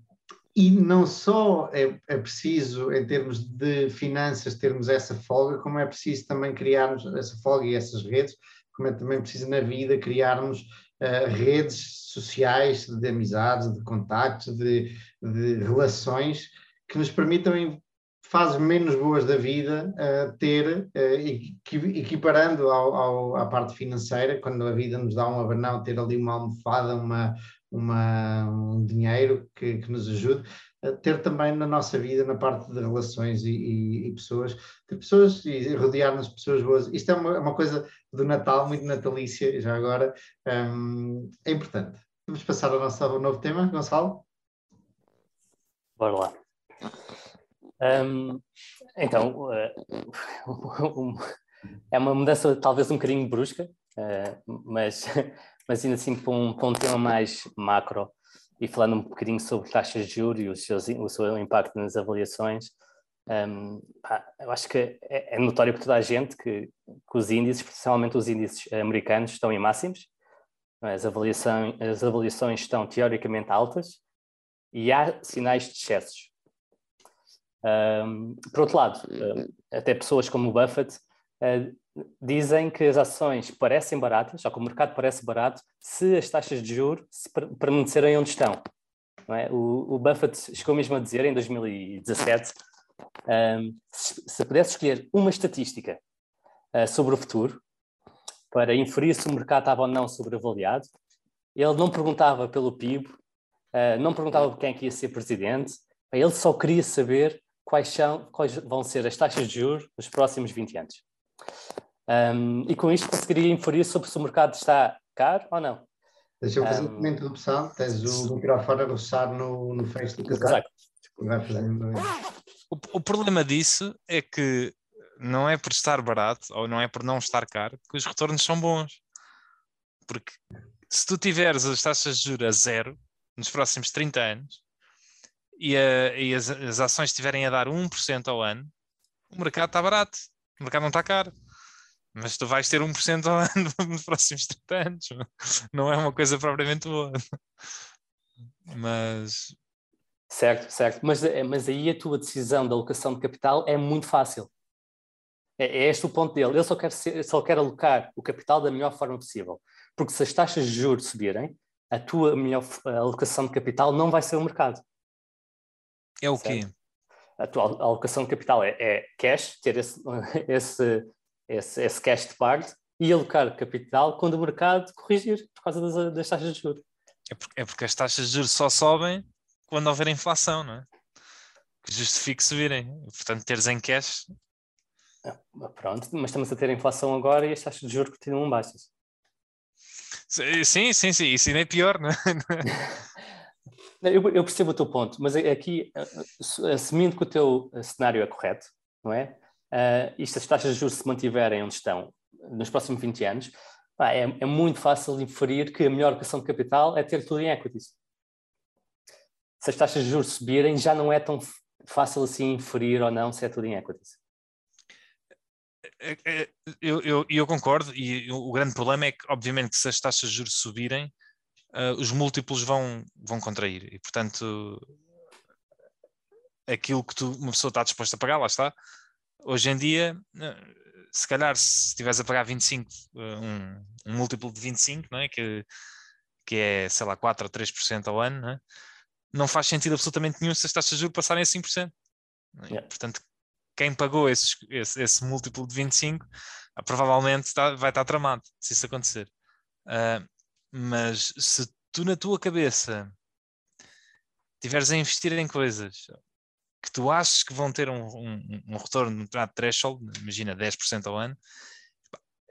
Speaker 2: e não só é, é, preciso, em termos de finanças, termos essa folga, como é preciso também criarmos essa folga e essas redes, como é também preciso na vida criarmos uh, redes sociais de amizades, de contactos, de, de relações que nos permitam, em fases menos boas da vida, uh, ter, uh, equiparando ao, ao, à parte financeira, quando a vida nos dá um abanão, ter ali uma almofada, uma, uma, um dinheiro que, que nos ajude, a ter também na nossa vida, na parte de relações e, e, e pessoas, ter pessoas e rodear-nos de pessoas boas. Isto é uma, uma, coisa do Natal, muito natalícia, já agora, um, é importante. Vamos passar ao nosso ao novo tema, Gonçalo?
Speaker 3: Bora lá. Um, então, uh, é uma mudança talvez um bocadinho brusca, uh, mas mas ainda assim para um, para um tema mais macro e falando um bocadinho sobre taxas de juros e o seu, o seu impacto nas avaliações, um, pá, eu acho que é, é, notório para toda a gente que, que, os índices, especialmente os índices americanos, estão em máximos, é? as avaliações, as avaliações estão teoricamente altas e há sinais de excessos. Um, por outro lado, até pessoas como o Buffett uh, dizem que as ações parecem baratas, ou que o mercado parece barato, se as taxas de juros permanecerem onde estão. É? O, o, Buffett chegou mesmo a dizer, em 2017, um, se, se, pudesse escolher uma estatística uh, sobre o futuro, para inferir se o mercado estava ou não sobreavaliado, ele não perguntava pelo PIB, uh, não perguntava quem é que ia ser presidente, ele só queria saber quais, são, quais vão ser as taxas de juros nos próximos 20 anos. Um, e com isto conseguiria inferir sobre se o mercado está caro ou não.
Speaker 2: Deixa eu fazer um, uma interrupção. Tens o microfone a roçar no, no do casaco.
Speaker 4: O, o problema disso é que não é por estar barato ou não é por não estar caro que os retornos são bons. Porque se tu tiveres as taxas de juros a zero nos próximos 30 anos e, a, e as, as ações estiverem a dar 1% ao ano, o mercado está barato, o mercado não está caro mas tu vais ter 1% ao ano nos próximos 30 anos. Não é uma coisa propriamente boa. Mas.
Speaker 3: Certo, certo. Mas, eh, mas aí a tua decisão de alocação de capital é muito fácil. É, é este o ponto dele. Ele só quer, ser, só quer alocar o capital da melhor forma possível. Porque se as taxas de juros subirem, a tua melhor alocação de capital não vai ser o mercado.
Speaker 4: É o certo? quê?
Speaker 3: A tua alocação de capital é, é cash, ter esse, esse, esse, esse cash de parte e alocar capital quando o mercado corrigir por causa das, das taxas de juros.
Speaker 4: É porque, é porque as taxas de juros só sobem quando houver inflação, não é? Que justifique subirem. Portanto, teres em cash.
Speaker 3: Ah, pronto, mas estamos a ter inflação agora e as taxas de juros continuam baixas.
Speaker 4: Sim, sim, sim, isso ainda é pior, não é?
Speaker 3: Eu, eu, percebo o teu ponto, mas aqui, assumindo que o teu cenário é correto, não é? Uh, e se as taxas de juros se mantiverem onde estão nos próximos 20 anos, pá, é, é, muito fácil inferir que a melhor alocação de capital é ter tudo em equities. Se as taxas de juros subirem, já não é tão fácil assim inferir ou não se é tudo em equities.
Speaker 4: É, é, eu, eu, eu, concordo, e o grande problema é que, obviamente, se as taxas de juros subirem, uh, os múltiplos vão, vão contrair, e portanto, aquilo que tu, uma pessoa está disposta a pagar, lá está. Hoje em dia, uh, se calhar, se estiveres a pagar 25, uh, um, um múltiplo de 25, não é? Que, que é, sei lá, 4 ou 3% ao ano, não, é? não faz sentido absolutamente nenhum se as taxas de juros passarem a 5%. É? Yeah. Portanto, quem pagou esse, esse múltiplo de 25 ah, provavelmente está, vai estar tramado se isso acontecer. Uh, mas se tu na tua cabeça tiveres a investir em coisas que tu achas que vão ter um, um, um retorno no determinado threshold, imagina 10% ao ano,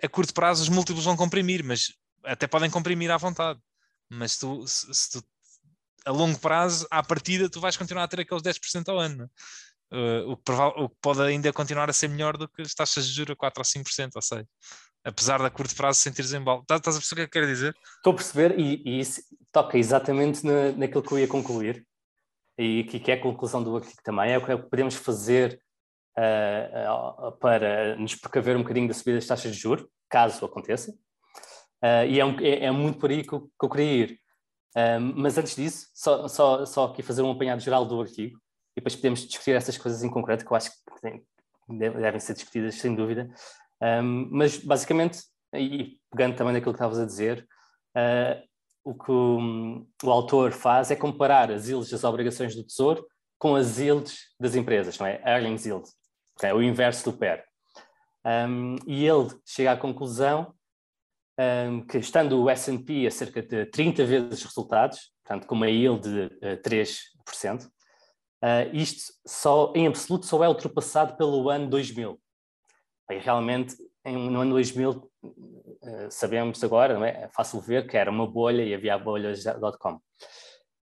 Speaker 4: a curto prazo os múltiplos vão comprimir, mas até podem comprimir à vontade. Mas tu, se, se tu, a longo prazo, à partida, tu vais continuar a ter aqueles 10% ao ano. Uh, o, que pode ainda continuar a ser melhor do que as taxas de juros a 4 ou 5%, ou seja, apesar de curto prazo sentires embalo. Estás, estás a perceber o que eu quero dizer?
Speaker 3: Estou a perceber e, e isso toca exatamente na, naquilo que eu ia concluir e que, que é a conclusão do artigo também, é o que podemos fazer uh, uh, para nos precaver um bocadinho da subida das taxas de juros, caso aconteça, e é, um, é, é, muito por aí que eu, que eu queria ir. mas antes disso, só, só, só aqui fazer um apanhado geral do artigo, e depois podemos discutir essas coisas em concreto, que eu acho que devem ser discutidas sem dúvida. Um, mas basicamente, e pegando também daquilo que estavas a dizer, uh, o que o, o, autor faz é comparar as yields das obrigações do Tesouro com as yields das empresas, não é? Earnings yield, é o inverso do PER. Um, e ele chega à conclusão um, que, estando o S&P a cerca de 30 vezes os resultados, portanto, com uma yield de uh, 3%, Uh, isto só, em absoluto só é ultrapassado pelo ano 2000. E realmente, em, no ano 2000, uh, ah, sabemos agora, não é? é fácil ver que era uma bolha e havia a bolha.com.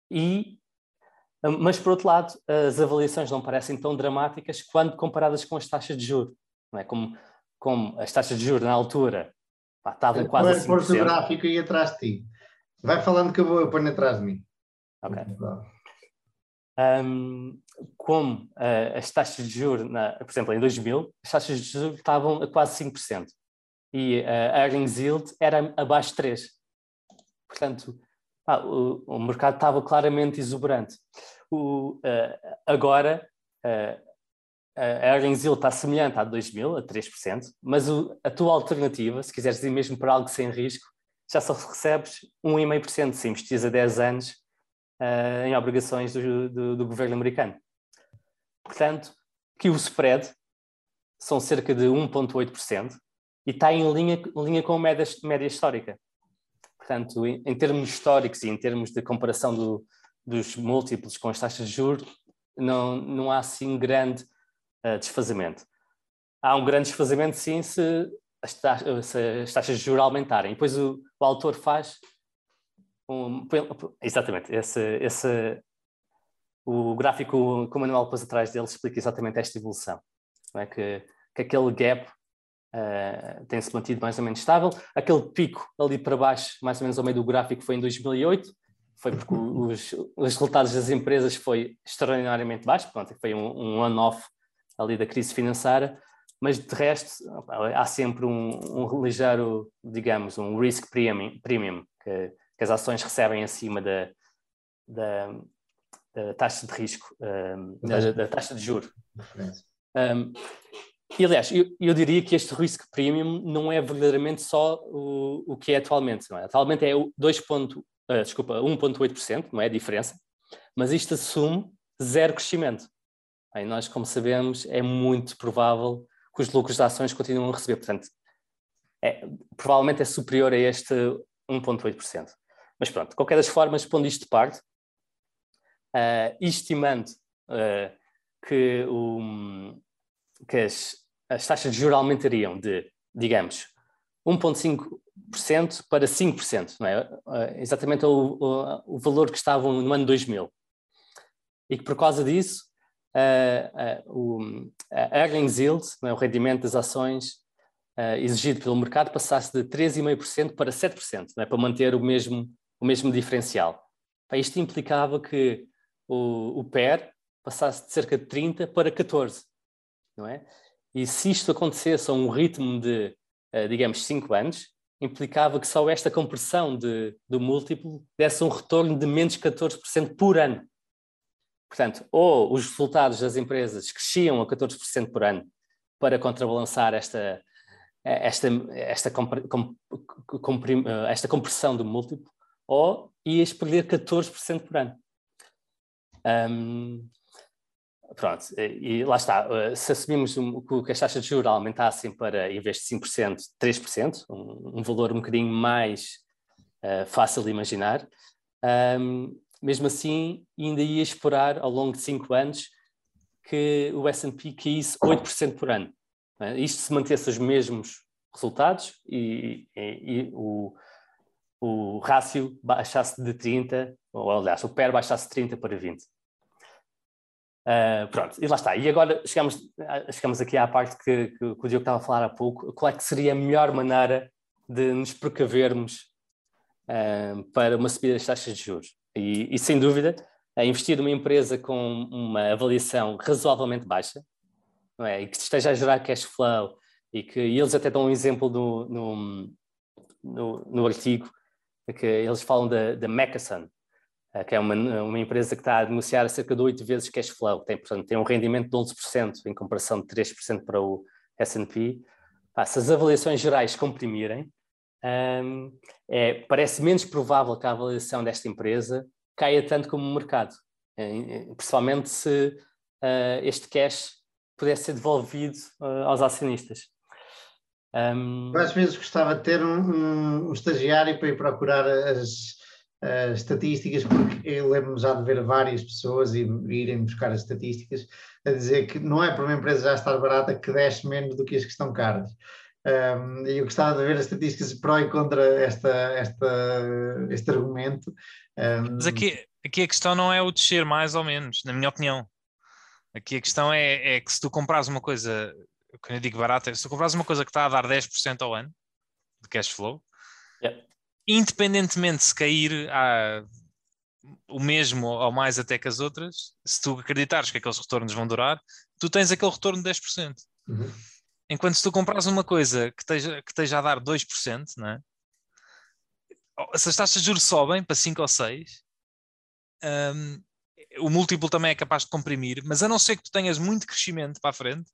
Speaker 3: E, ah, mas, por outro lado, as avaliações não parecem tão dramáticas quando comparadas com as taxas de juros. Não é? como, como as taxas de juros na altura pá, estavam quase assim.
Speaker 2: Pôr o gráfico aí atrás de ti. Vai falando que eu vou eu ponho atrás de mim.
Speaker 3: Ok um, como uh, as taxas de juros, na, por exemplo, em 2000, as taxas de juros estavam a quase 5% e a uh, earnings yield era abaixo de 3%. Portanto, ah, o, o, mercado estava claramente exuberante. O, uh, agora, a earnings yield está semelhante à 2000, a 3%, mas o, a tua alternativa, se quiseres ir mesmo para algo sem risco, já só recebes 1,5% se investires a 10 anos uh, em obrigações do, do, do, governo americano. Portanto, que o spread são cerca de 1,8% e está em linha, linha com a média, média histórica. Portanto, em, em, termos históricos e em termos de comparação do, dos múltiplos com as taxas de juros, não, não há assim grande uh, desfazamento. Há um grande desfazamento, sim, se as, taxas, se as taxas de juros aumentarem. Depois o, o autor faz um, exatamente, esse, esse, o gráfico que o Manuel pôs atrás dele explica exatamente esta evolução, é? que, que aquele gap uh, tem-se mantido mais ou menos estável, aquele pico ali para baixo, mais ou menos ao meio do gráfico, foi em 2008, foi porque os, os resultados das empresas foi extraordinariamente baixo, pronto, foi um, um on-off ali da crise financeira, mas de resto há sempre um, um ligeiro, digamos, um risk premium, premium que, que as ações recebem acima da, da, da taxa de risco, um, da, da, taxa de juros. Um, e aliás, eu, eu, diria que este risk premium não é verdadeiramente só o, o que é atualmente. Não é? Atualmente é 2. Uh, desculpa, 1,8%, não é a diferença, mas isto assume zero crescimento. Aí nós, como sabemos, é muito provável que os lucros das ações continuem a receber. Portanto, é, provavelmente é superior a este 1,8%. Mas pronto, de qualquer das formas, pondo isto de parte, uh, estimando uh, que, o, que as, as taxas de juros aumentariam de, digamos, 1,5% para 5%, não é? Uh, exatamente o, o, o, valor que estavam no ano 2000. E que por causa disso, uh, o a earnings yield, é? o rendimento das ações exigido pelo mercado, passasse de 3,5% para 7%, é? para manter o mesmo, o mesmo diferencial. Isto implicava que o, o PER passasse de cerca de 30 para 14, não é? E se isto acontecesse a um ritmo de, uh, digamos, 5 anos, implicava que só esta compressão de, do múltiplo desse um retorno de menos 14% por ano. Portanto, ou os resultados das empresas cresciam a 14% por ano para contrabalançar esta, esta, esta, esta compressão do múltiplo, ou ias perder 14% por ano. Um, pronto, e lá está. Uh, se assumimos que as taxas de juros aumentassem para, em vez de 5%, 3%, um, um valor um bocadinho mais uh, fácil de imaginar, um, mesmo assim ainda ia esperar ao longo de 5 anos que o S&P caísse 8% por ano. É? Isto se mantesse os mesmos resultados e, e, e o, o rácio baixasse de 30, ou aliás, o PER baixasse de 30 para 20. Uh, pronto, e lá está. E agora chegamos, chegamos aqui à parte que, que, que, o Diogo estava a falar há pouco. Qual é que seria a melhor maneira de nos precavermos uh, para uma subida das taxas de juros? E, e sem dúvida, é investir numa empresa com uma avaliação razoavelmente baixa, é? e que esteja a gerar cash flow, e que e eles até dão um exemplo no, no, no, no artigo, que eles falam da, da Macasson, eh, que é uma, uma empresa que está a denunciar cerca de 8 vezes cash flow, tem, portanto, tem um rendimento de 11% em comparação de 3% para o S&P. Se as avaliações gerais comprimirem, um, é, parece menos provável que a avaliação desta empresa caia tanto como o mercado, principalmente se uh, este cash pudesse ser devolvido uh, aos acionistas.
Speaker 2: Um... Eu às vezes gostava de ter um, um, um estagiário para ir procurar as, uh, estatísticas, porque eu lembro-me já de ver várias pessoas e irem buscar as estatísticas a dizer que não é por uma empresa já estar barata que desce menos do que as que estão caras. Um, eu gostava de ver as estatísticas pró e contra esta, esta, este argumento.
Speaker 4: Um... Mas aqui, aqui a questão não é o descer mais ou menos, na minha opinião. Aqui a questão é, é que se tu compras uma coisa, quando eu digo barata, se tu compras uma coisa que está a dar 10% ao ano de cash flow, yeah independentemente se cair a, o mesmo ou mais até que as outras, se tu acreditares que aqueles retornos vão durar, tu tens aquele retorno de 10%. Uhum. Enquanto se tu compras uma coisa que esteja, que esteja a dar 2%, não é? se as taxas de juros sobem para 5 ou 6, um, o múltiplo também é capaz de comprimir, mas a não ser que tu tenhas muito crescimento para a frente,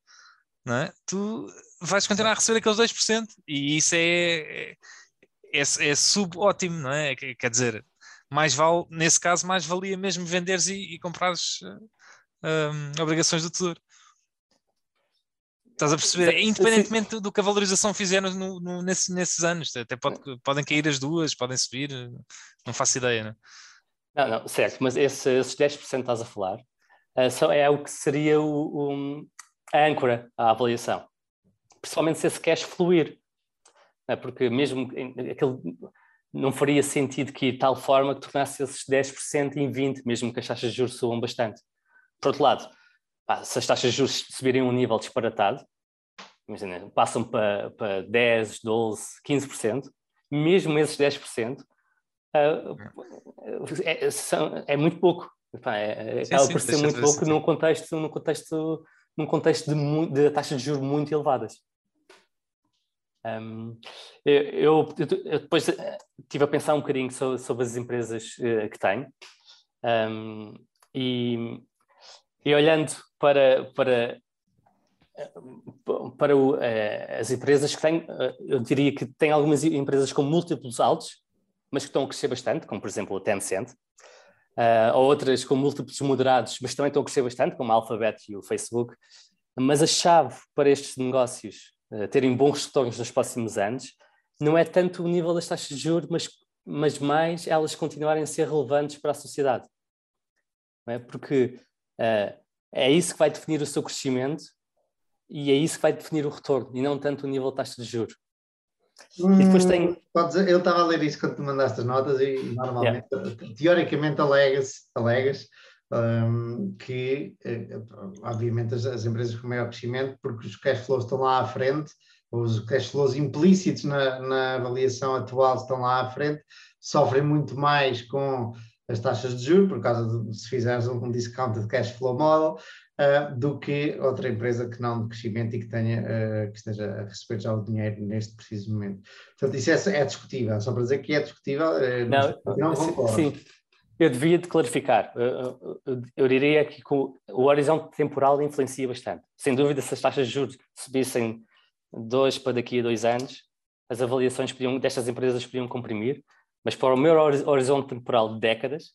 Speaker 4: é? tu vais continuar a receber aqueles 2%, e isso é, é é, é subótimo, não é? Quer dizer, mais vale, nesse caso, mais valia mesmo venderes e, e comprares um, obrigações do tesouro. Estás a perceber? Independentemente do que a valorização fizer no, no, nesse, nesses anos, até pode, podem cair as duas, podem subir, não faço ideia, não é?
Speaker 3: Não, não, certo, mas esse, esses 10% que estás a falar uh, é o que seria o, a âncora à avaliação. Principalmente se esse cash fluir. É? porque mesmo aquele não faria sentido que de tal forma que tornasse esses 10% em 20%, mesmo que as taxas de juros subam bastante. Por outro lado, pá, se as taxas de juros subirem a um nível disparatado, imagina, passam para, para 10, 12, 15%, mesmo esses 10%, uh, é, é, é, muito pouco. Pá, é, sim, acaba sim, por ser muito pouco num contexto, num contexto, num contexto de, de taxas de juros muito elevadas. Um, eu, eu, depois estive a pensar um bocadinho sobre, sobre as empresas uh, que tenho Um, e, e olhando para, para, para o, uh, as empresas que têm, uh, eu diria que tem algumas empresas com múltiplos altos, mas que estão a crescer bastante, como por exemplo a Tencent, uh, ou outras com múltiplos moderados, mas também estão a crescer bastante, como a Alphabet e o Facebook. Mas a chave para estes negócios terem bons retornos nos próximos anos não é tanto o nível das taxas de juros, mas, mas mais elas continuarem a ser relevantes para a sociedade. Não é? Porque uh, é isso que vai definir o seu crescimento e é isso que vai definir o retorno, e não tanto o nível de taxa de juros.
Speaker 2: Hum, e depois tem... Dizer, eu estava a ler isso quando tu mandaste as notas e normalmente, yeah. teoricamente, alegas, alegas um, que, eh, obviamente, as, as, empresas com maior crescimento, porque os cash flows estão lá à frente, os cash flows implícitos na, na avaliação atual estão lá à frente, sofrem muito mais com as taxas de juros, por causa de se fizeres um discounted cash flow model, uh, do que outra empresa que não de crescimento e que, tenha, uh, que esteja a receber já o dinheiro neste preciso momento. Portanto, isso é, é discutível, só para dizer que é discutível, uh, não, não concordo. Sim,
Speaker 3: eu devia de clarificar. Eu, diria que o, o horizonte temporal influencia bastante. Sem dúvida, se as taxas de juros subissem dois para daqui a dois anos, as avaliações podiam, destas empresas podiam comprimir, mas para o meu horizonte temporal de décadas,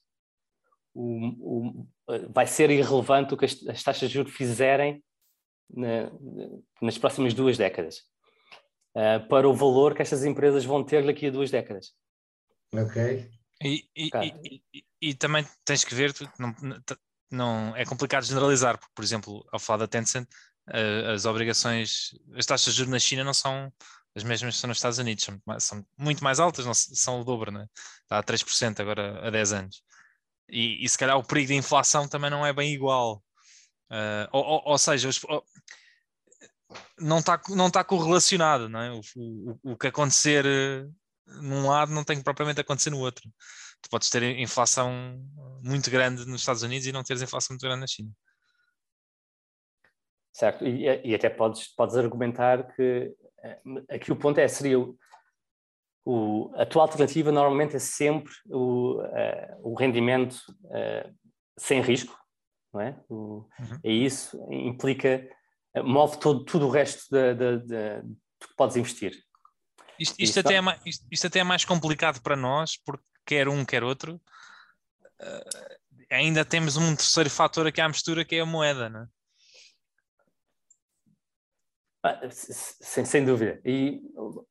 Speaker 3: o, o, vai ser irrelevante o que as, as taxas de juros fizerem na, nas próximas duas décadas, uh, para o valor que estas empresas vão ter daqui a duas décadas.
Speaker 2: Ok.
Speaker 4: E, e, e, e também tens que ver, não, não, é complicado generalizar, porque, por exemplo, ao falar da Tencent, uh, as obrigações, as taxas de juros na China não são as mesmas que são nos Estados Unidos, são, são muito mais altas, não, são o dobro, né? está a 3% agora há 10 anos. E, e, se calhar o perigo de inflação também não é bem igual. Uh, ou, ou, ou, seja, os, ou, não está não tá correlacionado, não é? O, o, o que acontecer eh, num lado não tem que propriamente acontecer no outro. Tu podes ter inflação muito grande nos Estados Unidos e não teres inflação muito grande na China.
Speaker 3: Certo, e, e até podes, podes argumentar que eh, aqui o ponto é, seria o, a tua alternativa normalmente é sempre o, uh, o rendimento uh, sem risco, não é? O, uhum. E isso implica, move todo, tudo o resto de, de, de, de que podes investir.
Speaker 4: Isto, isto, até é mais, isto, isto, até é mais complicado para nós, porque quer um, quer outro, uh, ainda temos um terceiro fator aqui à mistura que é a moeda, não é?
Speaker 3: Ah, sem, sem, dúvida. E,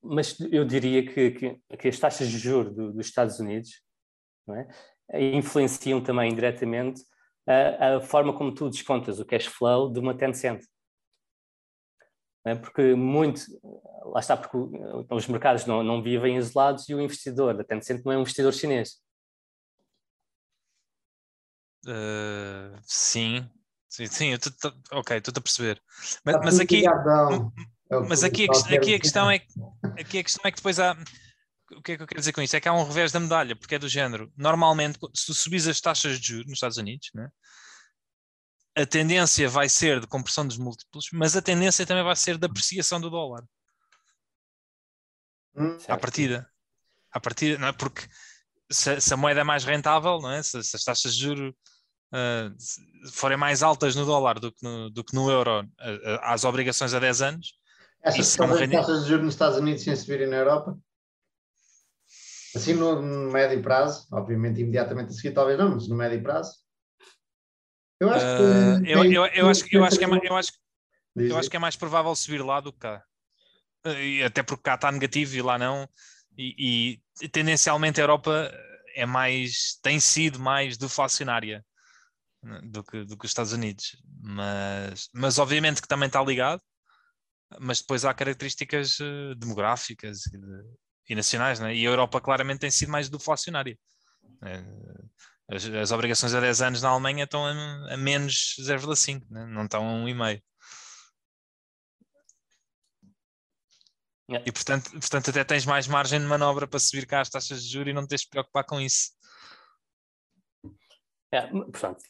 Speaker 3: mas eu diria que, que, que as taxas de juros do, dos Estados Unidos é? influenciam também diretamente a, a, forma como tu descontas o cash flow de uma Tencent. É? Porque muito, lá está, porque os mercados não, não vivem isolados e o investidor da Tencent não é um investidor chinês.
Speaker 4: Uh, sim, Sim, sim, eu tô, tô, ok, estou a perceber. Mas, mas aqui, é mas aqui, a, aqui a questão é aqui a questão é que depois há o que é que eu quero dizer com isso? É que há um revés da medalha, porque é do género. Normalmente, se tu subis as taxas de juros nos Estados Unidos, né, a tendência vai ser de compressão dos múltiplos, mas a tendência também vai ser de apreciação do dólar. Hum, à partida. À partida, não é? Porque se, se, a moeda é mais rentável, não é? Se, se as taxas de juros uh, forem mais altas no dólar do que no, do que no euro uh, às obrigações a 10 anos.
Speaker 2: Essas são as taxas de juros nos Estados Unidos sem subirem na Europa? Assim no, no, médio prazo, obviamente imediatamente a seguir talvez não, mas no médio prazo.
Speaker 4: Eu acho que. Uh, eu, eu, eu, acho, eu, acho que é mais, eu, acho, eu acho que é mais provável subir lá do que cá. E até porque cá está negativo e lá não. E, e tendencialmente a Europa é mais, tem sido mais deflacionária do que, do que os Estados Unidos. Mas, mas obviamente que também está ligado, mas depois há características uh, demográficas e, e nacionais, né? e a Europa claramente tem sido mais deflacionária. Uh, as, as, obrigações a 10 anos na Alemanha estão a, a menos 0,5, né? não estão a 1,5. Yeah. E portanto, portanto, até tens mais margem de manobra para subir cá as taxas de juros e não tens de preocupar com isso.
Speaker 3: É, portanto,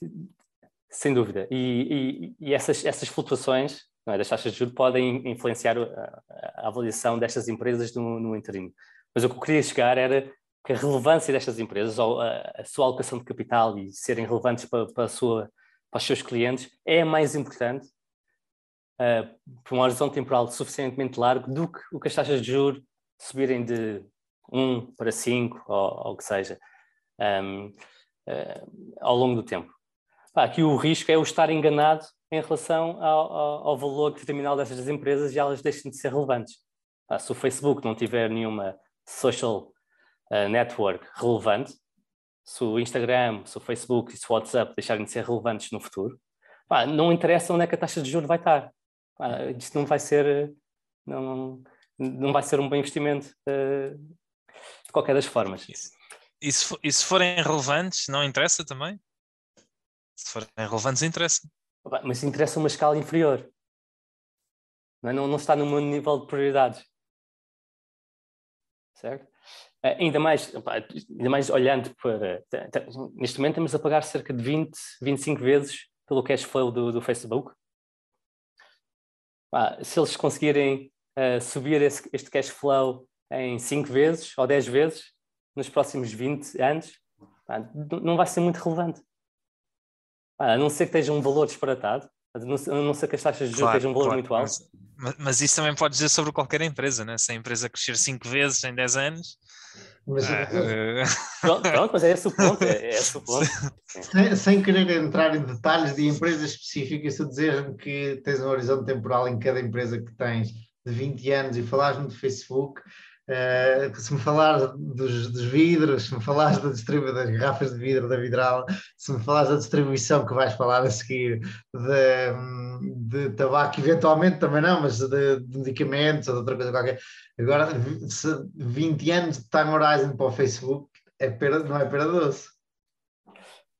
Speaker 3: sem dúvida. E, e, e essas, essas flutuações é, das taxas de juros podem influenciar a, a avaliação destas empresas no, no interino. Mas o que eu queria chegar era que a relevância destas empresas, ou a, a sua alocação de capital e serem relevantes para, para, sua, para os seus clientes, é mais importante uh, por um horizonte temporal suficientemente largo do que o que as taxas de juros subirem de 1 para 5, ou, ou o que seja, um, uh, ao longo do tempo. Ah, aqui o risco é o estar enganado em relação ao, ao, ao valor terminal dessas empresas e elas deixem de ser relevantes. Ah, se o Facebook não tiver nenhuma social uh, network relevante, se o Instagram, se o Facebook e se o WhatsApp deixarem de ser relevantes no futuro, pá, não interessa onde é que a taxa de juros vai estar. Pá, isto não vai ser, não, não vai ser um bom investimento uh, de qualquer das formas.
Speaker 4: E se, e se forem relevantes, não interessa também? Se forem relevantes, interessa.
Speaker 3: Mas interessa uma escala inferior. Não, é? não, não está no meu nível de prioridades. Certo? Eh, ainda mais, ainda mais olhando para. Neste momento estamos a pagar cerca de 20, 25 vezes pelo cash flow do, do Facebook. Se eles conseguirem uh, subir esse, este cash flow em 5 vezes ou 10 vezes nos próximos 20 anos, não vai ser muito relevante. A não ser que esteja um valor disparatado, a não ser que as taxas de juros claro, estejam um valor claro, muito alto.
Speaker 4: Mas, mas, isso também pode dizer sobre qualquer empresa, né? se a empresa crescer 5 vezes em 10 anos.
Speaker 3: Mas, uh... pronto, pronto, mas é esse o ponto. É, é o ponto.
Speaker 2: Sem, sem, querer entrar em detalhes de empresas específicas, se dizer-me que tens um horizonte temporal em cada empresa que tens de 20 anos e falares-me de Facebook, Uh, se me falares dos, dos, vidros, se me falares da distribuição das garrafas de vidro da Vidral, se me falares da distribuição que vais falar a seguir de, de tabaco, eventualmente também não, mas de, de, medicamentos ou de outra coisa qualquer. Agora, se 20 anos de time horizon para o Facebook é perda, não é perda doce.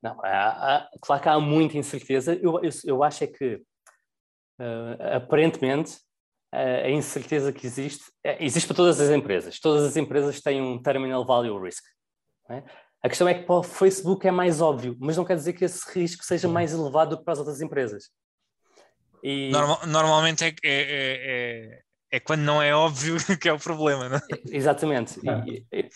Speaker 3: Não, há, há, claro que há muita incerteza. Eu, eu, eu acho é que, uh, aparentemente, a incerteza que existe, é, existe para todas as empresas. Todas as empresas têm um terminal value risk. É? A questão é que para o Facebook é mais óbvio, mas não quer dizer que esse risco seja mais elevado do que para as outras empresas.
Speaker 4: E... Normal, normalmente é, é, é, é, quando não é óbvio que é o problema, não é?
Speaker 3: Exatamente. E, e,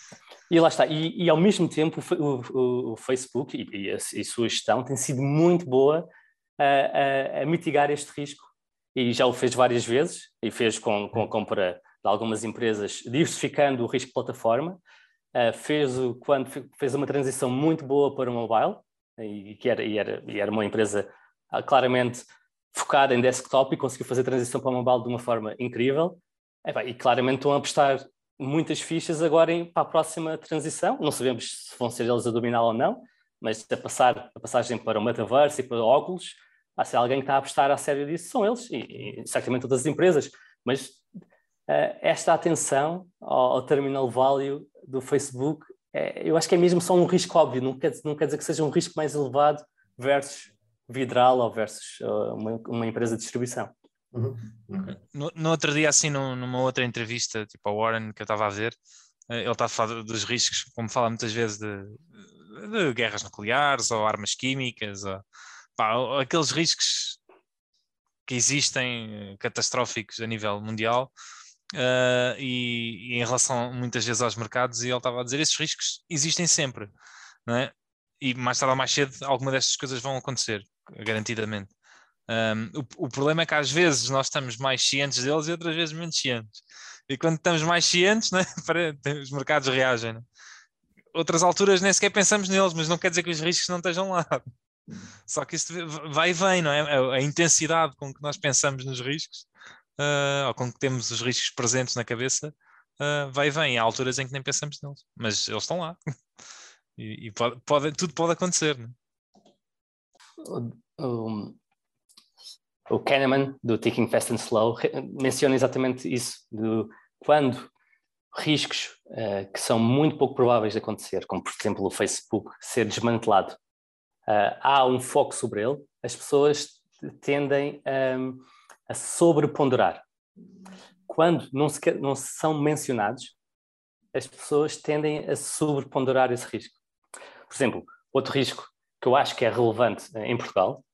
Speaker 3: e, lá está. E, ao mesmo tempo o, o, o Facebook e, a, e, sua gestão tem sido muito boa a, a, a mitigar este risco e já o fez várias vezes, e fez com, com a compra de algumas empresas, diversificando o risco de plataforma. Uh, fez o, quando fez uma transição muito boa para o mobile, e, que era, e, era, e era uma empresa uh, claramente focada em desktop e conseguiu fazer a transição para o mobile de uma forma incrível. E, e claramente estão a apostar muitas fichas agora em, para a próxima transição. Não sabemos se vão ser eles a dominar ou não, mas a, passar, a passagem para o metaverso e para óculos ah, se alguém está a apostar a sério disso, são eles, e, e certamente todas as empresas, mas uh, esta atenção ao, ao, terminal value do Facebook, é, eu acho que é mesmo só um risco óbvio, não quer, não quer dizer que seja um risco mais elevado versus Vidral ou versus uh, uma, uma, empresa de distribuição.
Speaker 4: Uhum. No, no, outro dia, assim, numa outra entrevista, tipo a Warren, que eu estava a ver, eh, ele está a falar dos riscos, como fala muitas vezes de, de guerras nucleares ou armas químicas, ou, pá, aqueles riscos que existem eh, catastróficos a nível mundial uh, e, e, em relação muitas vezes aos mercados, e ele estava a dizer esses riscos existem sempre, não é? E mais tarde ou mais cedo alguma destas coisas vão acontecer, garantidamente. Um, o, o, problema é que às vezes nós estamos mais cientes deles e outras vezes menos cientes. E quando estamos mais cientes, né, os mercados reagem. Né? Outras alturas nem sequer pensamos neles, mas não quer dizer que os riscos não estejam lá. Só que isso vai e vem, não é? A, intensidade com que nós pensamos nos riscos, uh, ou com que temos os riscos presentes na cabeça, uh, vai e vem. Há alturas em que nem pensamos neles, mas eles estão lá. E, e pode, pode, tudo pode acontecer. Não
Speaker 3: é? o, Kahneman, do Ticking Fast and Slow, menciona exatamente isso, de quando riscos uh, que são muito pouco prováveis de acontecer, como por exemplo o Facebook ser desmantelado há um foco sobre ele, as pessoas tendem um, a sobreponderar. Quando não, se, não são mencionados, as pessoas tendem a sobreponderar esse risco. Por exemplo, outro risco que eu acho que é relevante em Portugal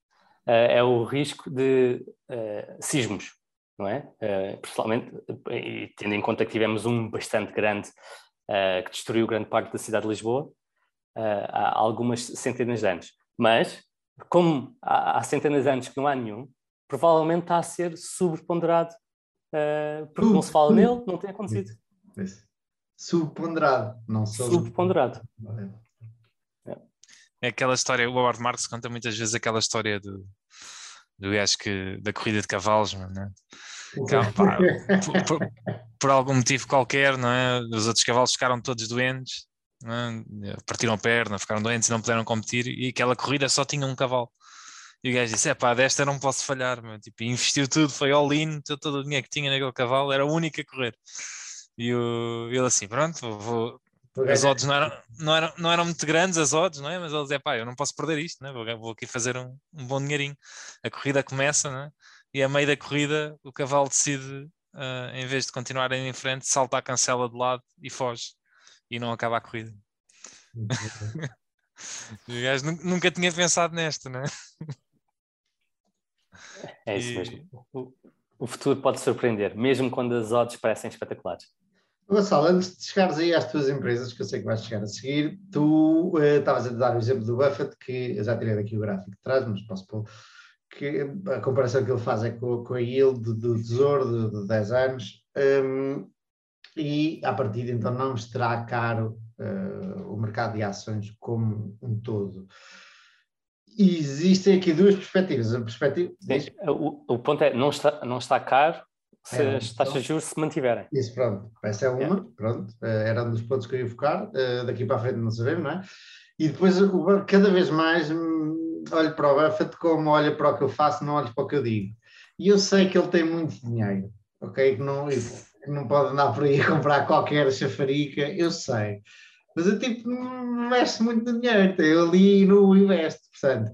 Speaker 3: uh, é o risco de uh, sismos, não é? Uh, principalmente, e tendo em conta que tivemos um bastante grande uh, que destruiu grande parte da cidade de Lisboa há algumas centenas de anos. Mas, como há, há, centenas de anos que não há nenhum, provavelmente está a ser subponderado uh, porque não se fala nele, não tem acontecido.
Speaker 2: Subponderado, não só.
Speaker 3: Subponderado.
Speaker 4: É aquela história, o Howard Marks conta muitas vezes aquela história do, do acho que da corrida de cavalos, não é? Que, pá, por, por, por, algum motivo qualquer, não é? Os outros cavalos ficaram todos doentes, é? partiram a perna, ficaram doentes e não puderam competir, e aquela corrida só tinha um cavalo. E o gajo disse: é pá, desta não posso falhar, meu. Tipo, investiu tudo, foi all-in, todo o dinheiro que tinha naquele cavalo, era o único a correr. E o, ele assim: pronto, vou, as odds não eram, não, eram, não eram muito grandes, as odds, não é? Mas ele dizia, pá, eu não posso perder isto, né? vou, vou aqui fazer um, um, bom dinheirinho. A corrida começa, né? e a meio da corrida o cavalo decide, uh, em vez de continuar em frente, salta a cancela de lado e foge. E não acaba a corrida. o gajo nunca tinha pensado nesta, né?
Speaker 3: É isso e... mesmo. O, o futuro pode surpreender, mesmo quando as odds parecem espetaculares.
Speaker 2: Gonçalo, antes de chegares aí às tuas empresas, que eu sei que vais chegar a seguir, tu uh, estavas a dar o exemplo do Buffett, que eu já tirei daqui o gráfico de trás, mas posso pôr, que a comparação que ele faz é com, com a yield do tesouro de, de 10 anos, um, e a partir de então não estará caro uh, o mercado de ações como um todo. E existem aqui duas perspectivas. A perspectiva...
Speaker 3: o, o ponto é, não está, não está caro se é, as taxas de juros se mantiverem.
Speaker 2: Isso, pronto. Essa é uma, é. pronto. Eh, era um dos pontos que eu ia focar. Eh, daqui para a frente não sabemos, não é? E depois, cada vez mais, hum, olho para o Buffett como olho para o que eu faço, não olho para o que eu digo. E eu sei que ele tem muito dinheiro, ok? Que não, não pode andar por aí a comprar qualquer chafarica, eu sei. Mas eu, tipo, não muito dinheiro, eu ali no investe, portanto.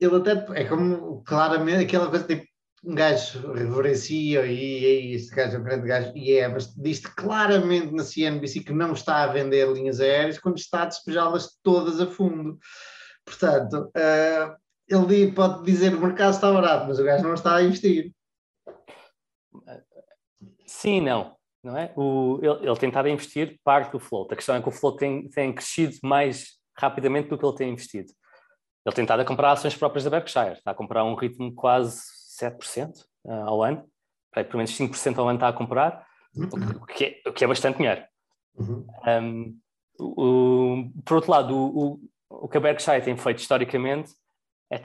Speaker 2: Ele até, é como, claramente, aquela coisa, tipo, um gajo reverencia e, e este gajo é um grande gajo, e é, mas diz claramente na CNBC que não está a vender linhas aéreas quando está a despejá-las todas a fundo. Portanto, uh, ele pode dizer que o mercado está barato, mas o gajo não está a investir.
Speaker 3: Sim, não. não é? o, ele, ele tem estado a investir parte do float. A questão é que o float tem, tem crescido mais rapidamente do que ele tem investido. Ele tem estado a comprar ações próprias da Berkshire, está a comprar um ritmo quase 7% uh, ao ano, para pelo menos 5% ao ano está a comprar, o, que é, o que é bastante dinheiro. Uhum. Um, o, por outro lado, o, o, que a Berkshire tem feito historicamente é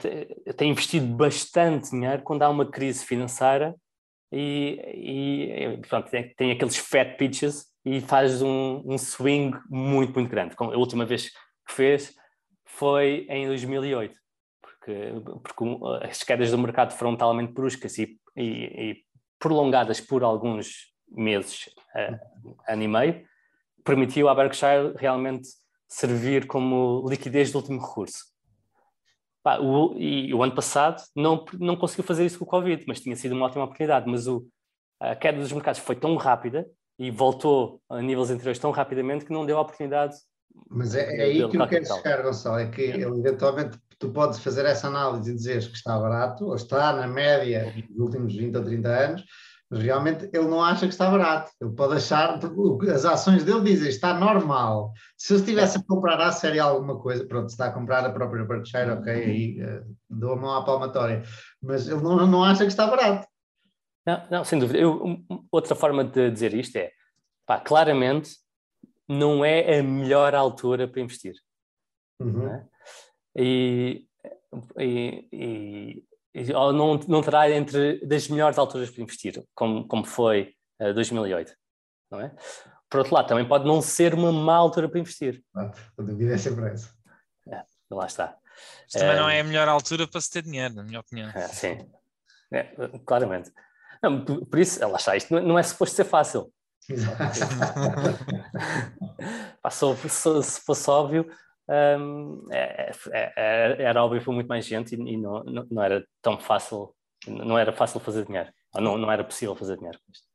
Speaker 3: tem investido bastante dinheiro quando há uma crise financeira e, e pronto, tem, tem, aqueles fat pitches e faz um, um, swing muito, muito grande. A última vez que fez foi em 2008 porque, porque as quedas do mercado foram talmente bruscas e, e, e prolongadas por alguns meses, uh, ano e meio, permitiu à Berkshire realmente servir como liquidez de último recurso. Pá, o, e o ano passado não, não conseguiu fazer isso com o Covid, mas tinha sido uma ótima oportunidade. Mas o, a queda dos mercados foi tão rápida e voltou a níveis anteriores tão rapidamente que não deu a oportunidade.
Speaker 2: Mas é, é aí que eu quero chegar, Gonçalo, é que ele eventualmente tu podes fazer essa análise e dizeres que está barato, ou está na média dos últimos 20 ou 30 anos, mas realmente ele não acha que está barato. Ele pode achar, as ações dele dizem está normal. Se eu estivesse a comprar à série alguma coisa, pronto, se está a comprar a própria Berkshire, ok, aí uh, dou a mão à palmatória, mas ele não, não acha que está barato.
Speaker 3: Não, não sem dúvida. Eu, outra forma de dizer isto é, pá, claramente não é a melhor altura para investir. Uhum. É? e, e, e, e não, não terá entre das melhores alturas para investir, como, como foi uh, eh, 2008, não é? Por outro lado, também pode não ser uma má altura para investir.
Speaker 2: a dúvida é sempre essa.
Speaker 3: É, lá está.
Speaker 4: Mas também não é a melhor altura para se ter dinheiro, na minha opinião.
Speaker 3: É, sim, é, claramente. Não, por isso, lá está, isto não é suposto ser fácil. Passou, se fosse óbvio, um, é, é, é, era óbvio muito mais gente e, e não, não, não, era tão fácil, não era fácil fazer dinheiro, ou não, não era possível fazer dinheiro com isto.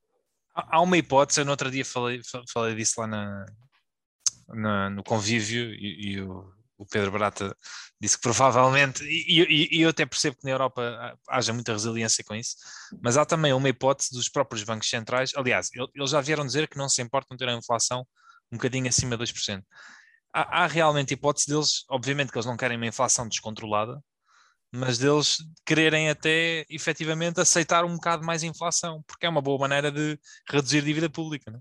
Speaker 4: Há uma hipótese, eu no outro dia falei, falei disso lá na, na no convívio e, e o, o, Pedro Barata disse que provavelmente, e, e, eu até percebo que na Europa haja muita resiliência com isso, mas há também uma hipótese dos próprios bancos centrais, aliás, eles já vieram dizer que não se importam ter a inflação um bocadinho acima de 2%. Há, há realmente hipótese deles, obviamente que eles não querem uma inflação descontrolada, mas deles quererem até efetivamente aceitar um bocado mais inflação, porque é uma boa maneira de reduzir dívida pública. Né?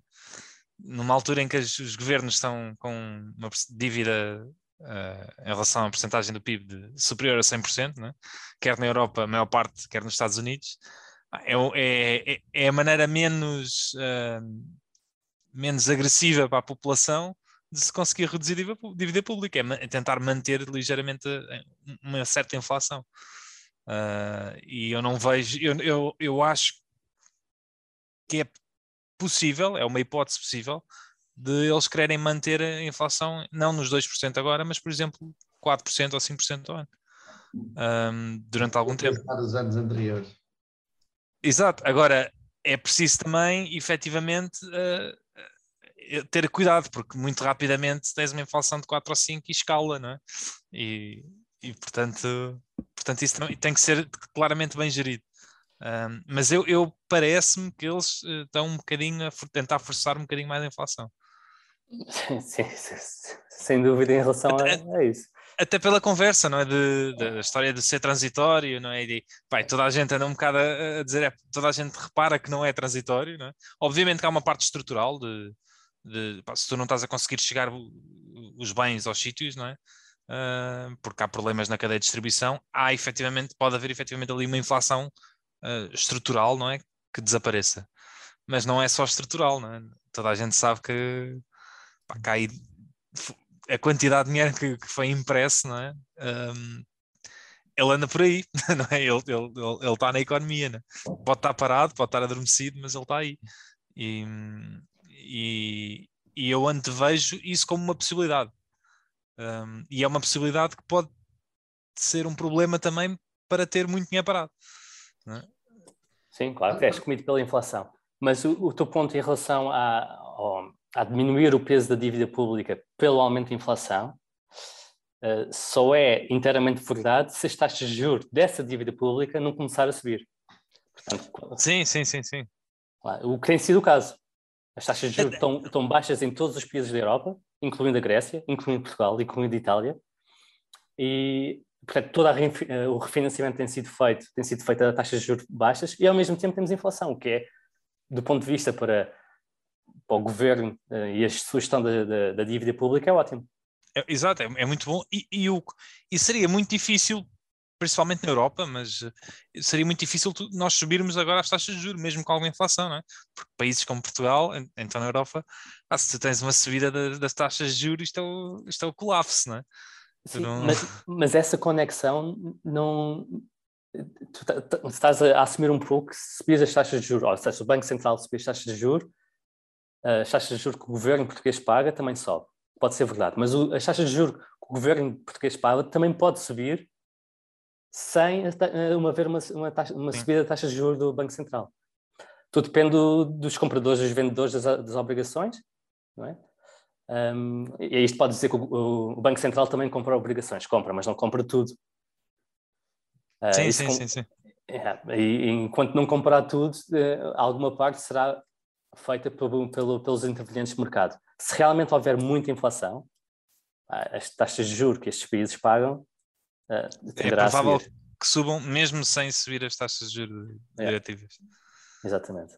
Speaker 4: Numa altura em que os governos estão com uma dívida uh, em relação à porcentagem do PIB de, superior a 100%, né? quer na Europa, a maior parte, quer nos Estados Unidos, é, é, é, é a maneira menos, uh, menos agressiva para a população de se conseguir reduzir dívida, dívida pública, é, é tentar manter ligeiramente eh, uma certa inflação. Uh, e eu não vejo, eu, eu, eu acho que é possível, é uma hipótese possível, de eles quererem manter a inflação, não nos 2% agora, mas por exemplo 4% ou 5% ao ano, um, durante algum tempo.
Speaker 2: Dos anos anteriores.
Speaker 4: Exato, agora é preciso também, efetivamente, uh, ter cuidado, porque muito rapidamente tens uma inflação de 4 ou 5 e escala, não é? E, e portanto, portanto, isso também tem que ser claramente bem gerido. Um, mas eu, eu parece-me que eles uh, estão um bocadinho a for tentar forçar um bocadinho mais a inflação.
Speaker 3: Sim, sim, sem dúvida em relação até, a, a, isso.
Speaker 4: Até pela conversa, não é? De, de, da história de ser transitório, não é? E pai, toda a gente anda um bocado a, a dizer, é, toda a gente repara que não é transitório, não é? Obviamente que há uma parte estrutural de, de pá, se tu não estás a conseguir chegar os bens aos sítios, não é? Uh, porque há problemas na cadeia de distribuição, há efetivamente, pode haver efetivamente ali uma inflação uh, estrutural, não é? Que desapareça. Mas não é só estrutural, não é? Toda a gente sabe que pá, a quantidade de dinheiro que, que foi impresso, não é? Um, ele anda por aí, não é? Ele, ele, ele, ele está na economia, né? pode estar parado, pode estar adormecido, mas ele está aí. E, e, e eu antevejo isso como uma possibilidade. Um, e é uma possibilidade que pode ser um problema também para ter muito dinheiro parado. É?
Speaker 3: Sim, claro, és comido pela inflação. Mas o, o teu ponto em relação a, a, a, diminuir o peso da dívida pública pelo aumento da inflação uh, só é inteiramente verdade se as taxas de juros dessa dívida pública não começar a subir.
Speaker 4: Portanto, sim, sim, sim, sim.
Speaker 3: O que tem sido o caso. As taxas de juros estão, estão baixas em todos os países da Europa, incluindo a Grécia, incluindo Portugal, incluindo a Itália. E, portanto, todo eh, o refinanciamento tem sido feito, tem sido feito a taxas de juros baixas e, ao mesmo tempo, temos inflação, o que é, do ponto de vista para, para o governo eh, e a sugestão da, da, da dívida pública, é ótimo.
Speaker 4: É, exato, é, é, muito bom. E, e, o, e seria muito difícil principalmente na Europa, mas eh, seria muito difícil nós subirmos agora as taxas de juros, mesmo com alguma inflação, não é? Porque países como Portugal, então na Europa, ah, se tu tens uma subida das taxas de juros, isto é o, isto é o colapso, não é?
Speaker 3: Sim, não... Mas, mas, essa conexão não. Tu estás a assumir um pouco que se subir as taxas de juros, ou seja, o Banco Central subir as taxas de juros, as taxas de juros que o governo português paga também sobe. Pode ser verdade, mas o, as taxas de juros que o governo português paga também pode subir sem uma, haver uma, uma, taxa, uma subida da taxa de juros do Banco Central. Tudo depende do, dos compradores, dos vendedores das, das obrigações, não é? Um, e isto pode dizer que o, o, Banco Central também compra obrigações, compra, mas não compra tudo.
Speaker 4: Uh, sim, sim, com... sim, sim.
Speaker 3: É, e enquanto não comprar tudo, uh, alguma parte será feita pelo, pelo, pelos intervenientes de mercado. Se realmente houver muita inflação, uh, as taxas de juros que estes países pagam
Speaker 4: Uh, é provável que subam mesmo sem subir as taxas de juros é. diretivas.
Speaker 3: Exatamente.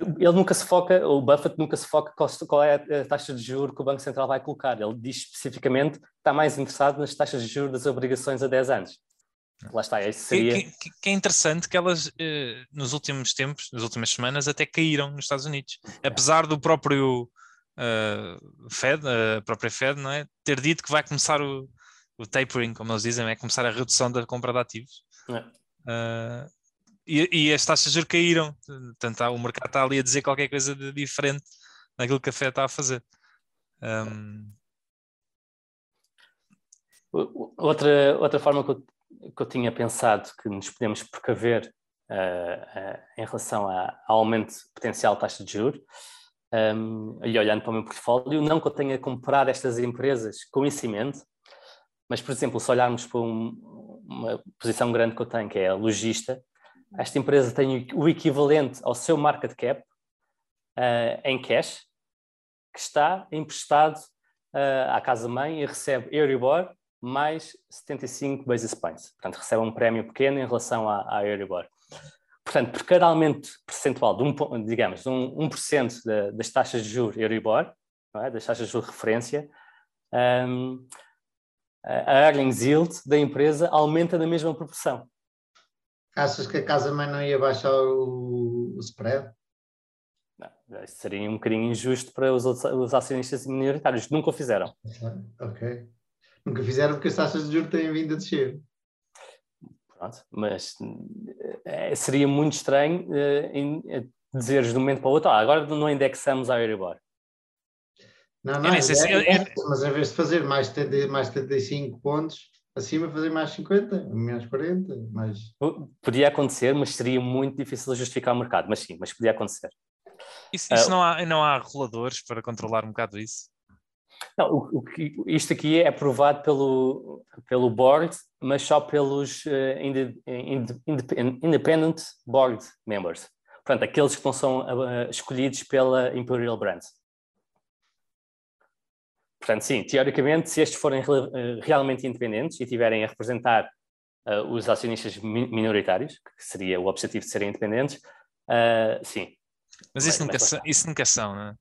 Speaker 3: Ele nunca se foca, o Buffett nunca se foca qual é a taxa de juros que o Banco Central vai colocar. Ele diz especificamente que está mais interessado nas taxas de juros das obrigações a 10 anos. Lá está, isso seria...
Speaker 4: Que, que, que, é interessante que elas, eh, nos últimos tempos, nas últimas semanas, até caíram nos Estados Unidos. É. Apesar do próprio uh, Fed, a própria Fed, não é? ter dito que vai começar o, o tapering, como eles dizem, é começar a redução da compra de ativos. É. Uh, e, e, as taxas de juros caíram, portanto o mercado está ali a dizer qualquer coisa de diferente daquilo que a Fed está a fazer. Um...
Speaker 3: Outra, outra forma que eu, que eu tinha pensado que nos podemos precaver uh, uh, em relação ao aumento potencial de taxa de juros, um, e olhando para o meu portfólio, não que eu tenha comprado estas empresas com conhecimento, mas, por exemplo, se olharmos para um, uma posição grande que eu tenho, que é a logista, esta empresa tem o equivalente ao seu market cap uh, em cash, que está emprestado uh, à casa-mãe e recebe Euribor mais 75 basis points. Portanto, recebe um prémio pequeno em relação à, à Euribor. Portanto, por cada aumento percentual de, um, digamos, um, 1% da, das taxas de juros Euribor, é? das taxas de juros de referência, um, a earnings yield da empresa aumenta na mesma proporção.
Speaker 2: Achas que a casa-mãe não ia baixar o, o spread?
Speaker 3: Não, seria um bocadinho injusto para os, os acionistas minoritários. Nunca o fizeram.
Speaker 2: Ok. Nunca fizeram porque as taxas de juros têm vindo a descer.
Speaker 3: Pronto, mas é, seria muito estranho uh, em, dizeres de um momento para o outro, ah, agora não indexamos a Euribor.
Speaker 2: Não, não, é, é, é, mas em vez de fazer mais, 70, mais 75 pontos, acima fazer mais 50, menos 40, mais...
Speaker 3: Podia acontecer, mas seria muito difícil de justificar o mercado, mas sim, mas podia acontecer.
Speaker 4: Isso, isso uh, não, há, não há reguladores para controlar um bocado isso?
Speaker 3: Não, o, o, isto aqui é aprovado pelo, pelo board, mas só pelos uh, independent board members. Portanto, aqueles que não são uh, escolhidos pela Imperial Brands. Portanto, sim, teoricamente, se estes forem uh, realmente independentes e tiverem a representar os acionistas minoritários, que seria o objetivo de serem independentes, sim,
Speaker 4: mas isso, nunca, são, isso nunca são, não é?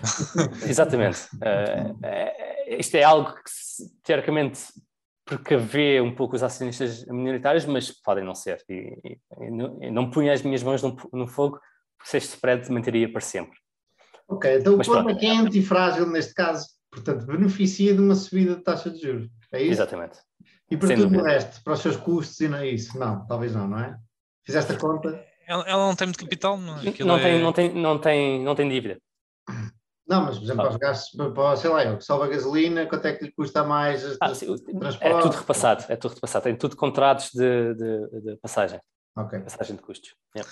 Speaker 3: Exatamente. Uh, isto é algo que, teoricamente, precavê um pouco os acionistas minoritários, mas podem não ser. E, e, e não, não punha as minhas mãos no, no fogo, porque este spread manteria para sempre.
Speaker 2: Ok, então o plano é que é antifrágil neste caso, portanto, beneficia de uma subida de taxa de juros. É isso?
Speaker 3: Exatamente.
Speaker 2: E para Sem tudo dúvida. o resto, para os seus custos e não é isso? Não, talvez não, não é? Fizeste a conta?
Speaker 4: Ela, ela não tem muito capital, não,
Speaker 3: é? não, tem, é... não, tem, não, tem, não tem dívida.
Speaker 2: Não, mas por exemplo, ah. os gastos, para, sei lá, eu que salva a gasolina, quanto é que lhe custa mais ah, sim,
Speaker 3: É tudo repassado, é tudo repassado, tem tudo contratos de, de, de passagem.
Speaker 2: Ok.
Speaker 3: Passagem de custos. Yeah.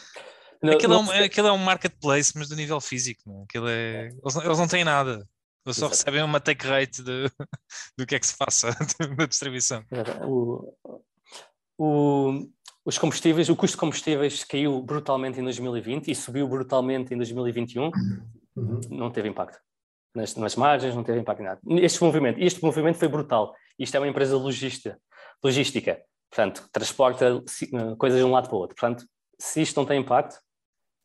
Speaker 4: aquilo, é um, aquilo é um marketplace, mas do nível físico, não? É? Aquilo é, eles, eles não têm nada. Eles só Exato. recebem uma take rate de, do que é que se passa na distribuição.
Speaker 3: O, o, os combustíveis, o custo de combustíveis caiu brutalmente em 2020 e subiu brutalmente em 2021, uhum. não teve impacto. Nas, nas, margens, não teve impacto em nada. Este movimento, este movimento foi brutal. Isto é uma empresa logística, logística portanto, transporta eh, coisas de um lado para o outro. Portanto, se isto não tem impacto,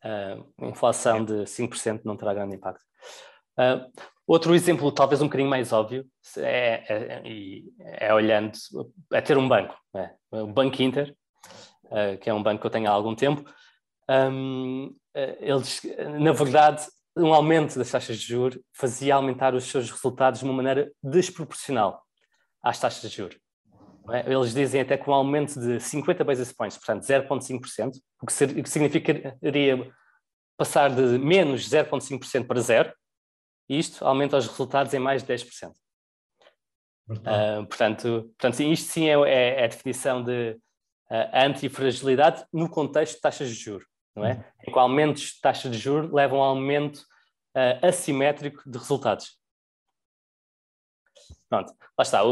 Speaker 3: uh, a inflação de 5% não terá grande impacto. Uh, outro exemplo, talvez um bocadinho mais óbvio, é, é, é olhando, é ter um banco. É? O Banco Inter, uh, que é um banco que eu tenho há algum tempo, um, eh, eles, na verdade, um aumento das taxas de juros fazia aumentar os seus resultados de uma maneira desproporcional às taxas de juros. É? Eles dizem até que um aumento de 50 basis points, portanto 0,5%, o que, significaria passar de menos 0,5% para zero, isto aumenta os resultados em mais de 10%. Uh, portanto, portanto sim, isto sim é, é, é, a definição de a antifragilidade no contexto de taxas de juros, não é? Uhum. Em que aumentos de taxas de juros levam a um aumento uh, assimétrico de resultados. Pronto, lá está,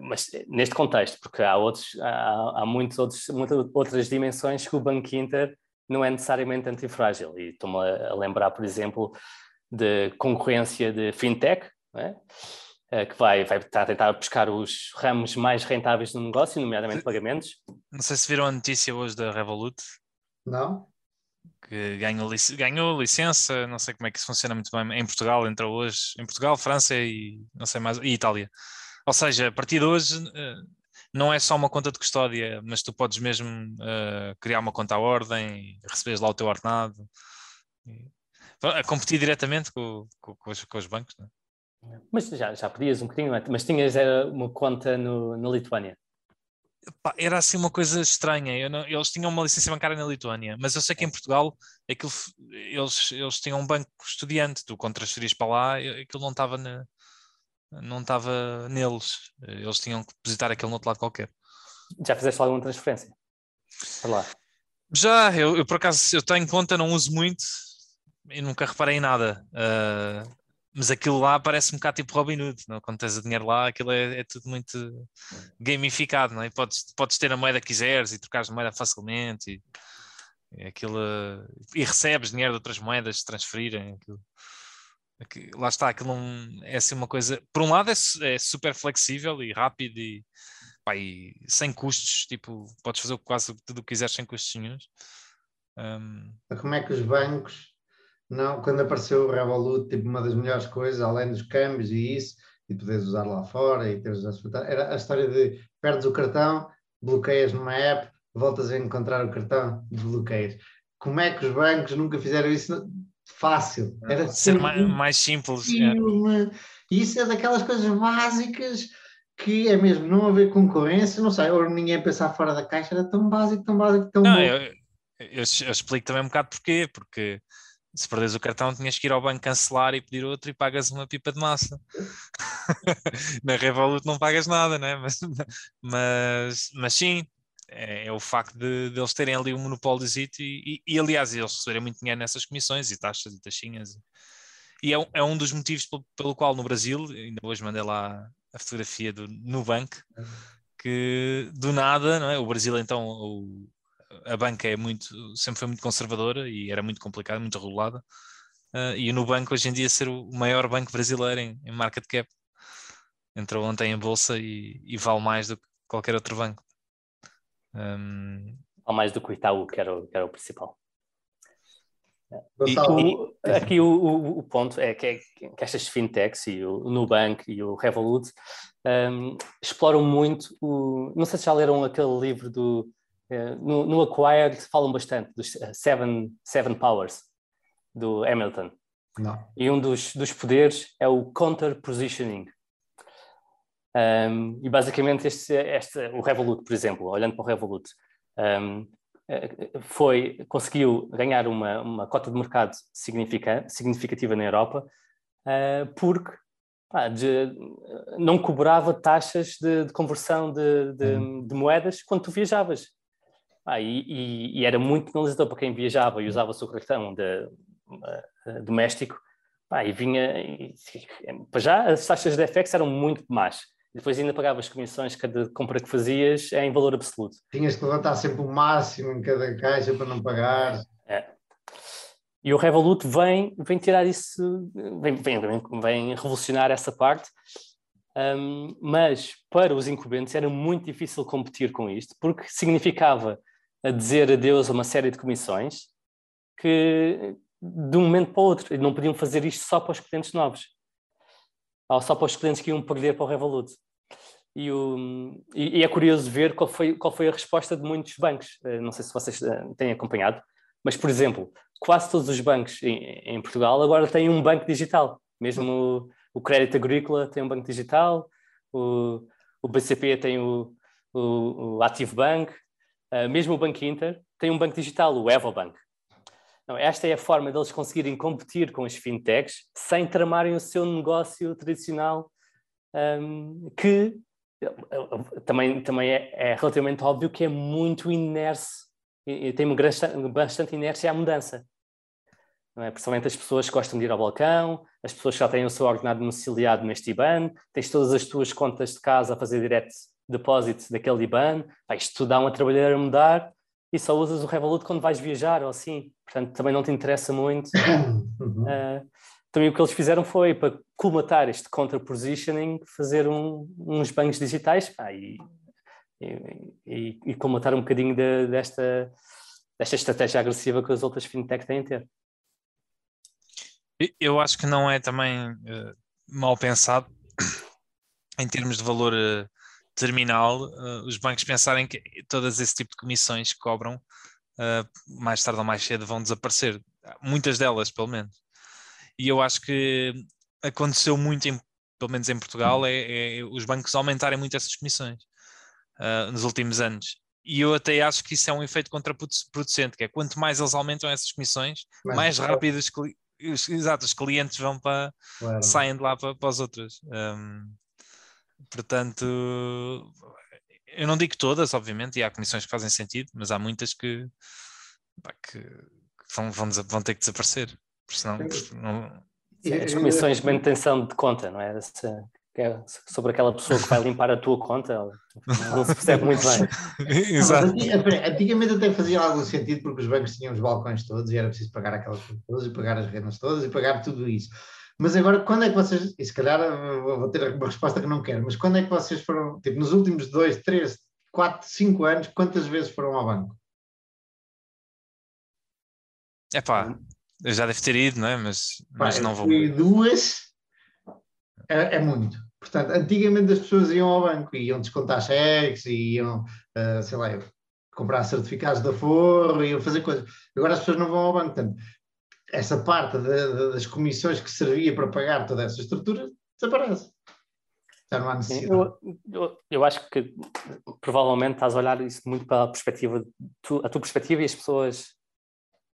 Speaker 3: mas neste contexto, porque há, outros, há, há muitos outros, muitas outras dimensões que o Banco Inter não é necessariamente antifrágil. E estou-me a lembrar, por exemplo, de concorrência de fintech, é? Eh, que vai, vai estar a tentar buscar os ramos mais rentáveis do negócio, nomeadamente pagamentos.
Speaker 4: Não sei se viram a notícia hoje da Revolut.
Speaker 2: Não.
Speaker 4: Que ganhou, lic ganhou licença, não sei como é que isso funciona muito bem. Em Portugal, entrou hoje. Em Portugal, França e não sei mais, e Itália. Ou seja, a partir de hoje eh, não é só uma conta de custódia, mas tu podes mesmo uh, criar uma conta à ordem, receberes lá o teu ordenado. A competir diretamente com, com, com, os, com os bancos. Não é?
Speaker 3: Mas já, já podias um bocadinho antes, mas tinhas era uma conta no, na Lituânia.
Speaker 4: era assim uma coisa estranha. Não, eles tinham uma licença bancária na Lituânia, mas eu sei que em Portugal aquilo, eles, eles tinham um banco estudante, tu quando transferias para lá, aquilo não estava na, não estava neles. Eles tinham que depositar aquilo no outro lado qualquer.
Speaker 3: Já fizeste alguma transferência? Para lá?
Speaker 4: Já, eu, eu, por acaso eu tenho conta, não uso muito e nunca reparei em nada. Uh, mas aquilo lá parece um bocado tipo Robin Hood, não? quando tens o dinheiro lá, aquilo é, é, tudo muito gamificado, não é? podes, podes ter a moeda que quiseres e trocares moeda facilmente e, e, aquilo, e recebes dinheiro de outras moedas transferirem. Aquilo. Lá está, aquilo não é assim uma coisa. Por um lado é, é super flexível e rápido e, pá, e, sem custos, tipo, podes fazer quase tudo o que quiseres sem custos nenhums. Um...
Speaker 2: Como é que os bancos, não, quando apareceu o Revolut, tipo, uma das melhores coisas, além dos câmbios e isso, e poderes usar lá fora e teres era a história de perdes o cartão, bloqueias numa app, voltas a encontrar o cartão, desbloqueias. Como é que os bancos nunca fizeram isso fácil?
Speaker 4: Era ser mais, mais simples. É.
Speaker 2: Isso é daquelas coisas básicas que é mesmo não haver concorrência, não sei, ou ninguém pensar fora da caixa, era tão básico, tão básico, tão
Speaker 4: não,
Speaker 2: bom.
Speaker 4: Eu, eu, eu, explico também um bocado porquê, porque se perdes o cartão tinhas que ir ao banco cancelar e pedir outro e pagas uma pipa de massa. Na Revolut não pagas nada, né? mas, mas, mas sim, é, é, o facto de, de, eles terem ali um monopólio e, e, e, aliás, eles receberem muito dinheiro nessas comissões e taxas e taxinhas. E é, é um dos motivos pelo, pelo, qual no Brasil, ainda hoje mandei lá a fotografia do Nubank, que do nada, não é? o Brasil então, o, a banca é muito, sempre foi muito conservadora e era muito complicada, muito regulada. Uh, e o Nubank hoje em dia ser o maior banco brasileiro em, em market cap. Entrou ontem em bolsa e, e vale mais do que qualquer outro banco.
Speaker 3: Um... Ou mais do que o Itaú, que era o, que era o principal. E, o, aqui o, o, o, ponto é que, é que, estas fintechs e o Nubank e o Revolut um, exploram muito o. Não sei se já leram aquele livro do. Uh, no, no Acquired falam bastante dos Seven, Seven Powers do Hamilton.
Speaker 2: Não.
Speaker 3: E um dos, dos poderes é o counter positioning. Um, e basicamente este, este, o Revolut, por exemplo, olhando para o Revolut, um, foi, conseguiu ganhar uma, uma cota de mercado significativa na Europa uh, porque pá, de, não cobrava taxas de, de conversão de, de, uhum. de, moedas quando tu viajavas. Ah, e, e, e, era muito penalizador para quem viajava e usava o seu cartão de, uh, doméstico. Pá, e vinha. E, para já, as taxas de FX eram muito más depois ainda pagavas comissões cada compra que fazias é em valor absoluto.
Speaker 2: Tinhas que levantar sempre o máximo em cada caixa para não pagar.
Speaker 3: É. E o Revolut vem, vem tirar isso, vem, vem, vem revolucionar essa parte, um, mas para os incumbentes era muito difícil competir com isto, porque significava dizer adeus a uma série de comissões que de um momento para o outro, não podiam fazer isto só para os clientes novos só para os clientes que iam perder para o Revolut. E, o, e, e, é curioso ver qual foi, qual foi a resposta de muitos bancos. Eh, não sei se vocês eh, têm acompanhado, mas, por exemplo, quase todos os bancos em, em Portugal agora têm um banco digital. Mesmo o, o Crédito Agrícola tem um banco digital, o, o BCP tem o, o, o Active Bank, uh, mesmo o Banco Inter tem um banco digital, o EvoBank. Não, esta é a forma deles conseguirem competir com as fintechs sem tramarem o seu negócio tradicional, um, que também, também é, é, relativamente óbvio que é muito inerce e, tem uma grande, bastante inércia à mudança. Não é? Principalmente as pessoas que gostam de ir ao balcão, as pessoas que já têm o seu ordenado domiciliado neste IBAN, tens todas as tuas contas de casa a fazer direto depósito daquele IBAN, ah, isto dá uma trabalhadora a mudar e só usas o Revolut quando vais viajar ou assim, portanto também não te interessa muito. Uhum. Uh, também o que eles fizeram foi para colmatar este contra-positioning, fazer um, uns bancos digitais pá, e, e, e, colmatar um bocadinho de, desta, desta estratégia agressiva que as outras fintech têm a ter.
Speaker 4: Eu acho que não é também uh, mal pensado em termos de valor uh, terminal, uh, os bancos pensarem que todas esse tipo de comissões que cobram, uh, mais tarde ou mais cedo, vão desaparecer. Muitas delas, pelo menos. E eu acho que aconteceu muito, em, pelo menos em Portugal, é, é os bancos aumentarem muito essas comissões uh, nos últimos anos. E eu até acho que isso é um efeito contraproducente, que é quanto mais eles aumentam essas comissões, mais, mais rápido os, os, exato, os clientes vão para, claro. saem de lá para, para as outras. Um, Portanto, eu não digo todas, obviamente, e há comissões que fazem sentido, mas há muitas que, que vão, vão, vão, ter que desaparecer. Porque senão, não...
Speaker 3: As comissões de manutenção de conta, não é? é? sobre aquela pessoa que vai limpar a tua conta, não se percebe muito bem.
Speaker 4: Exato.
Speaker 2: Antigamente até fazia algum sentido porque os bancos tinham os balcões todos e era preciso pagar aquelas coisas todas e pagar as rendas todas e pagar tudo isso Mas agora, quando é que vocês, e se calhar vou ter uma resposta que não quero, mas quando é que vocês foram, tipo, nos últimos dois, três, quatro, cinco anos, quantas vezes foram ao banco?
Speaker 4: É pá, eu já deve ter ido, não é? Mas, mas
Speaker 2: Pá,
Speaker 4: não
Speaker 2: eu
Speaker 4: vou.
Speaker 2: fui duas, é, é muito. Portanto, antigamente as pessoas iam ao banco, iam descontar cheques, iam, ah, sei lá, comprar certificados da Forro, iam fazer coisas. Agora as pessoas não vão ao banco. Portanto, essa parte de- de- das comissões que servia para pagar toda essa estrutura desaparece. Já não há
Speaker 3: Sim,
Speaker 2: necessidade.
Speaker 3: eu, eu, eu acho que provavelmente estás a olhar isso muito pela perspectiva, tu, a tua perspectiva e as pessoas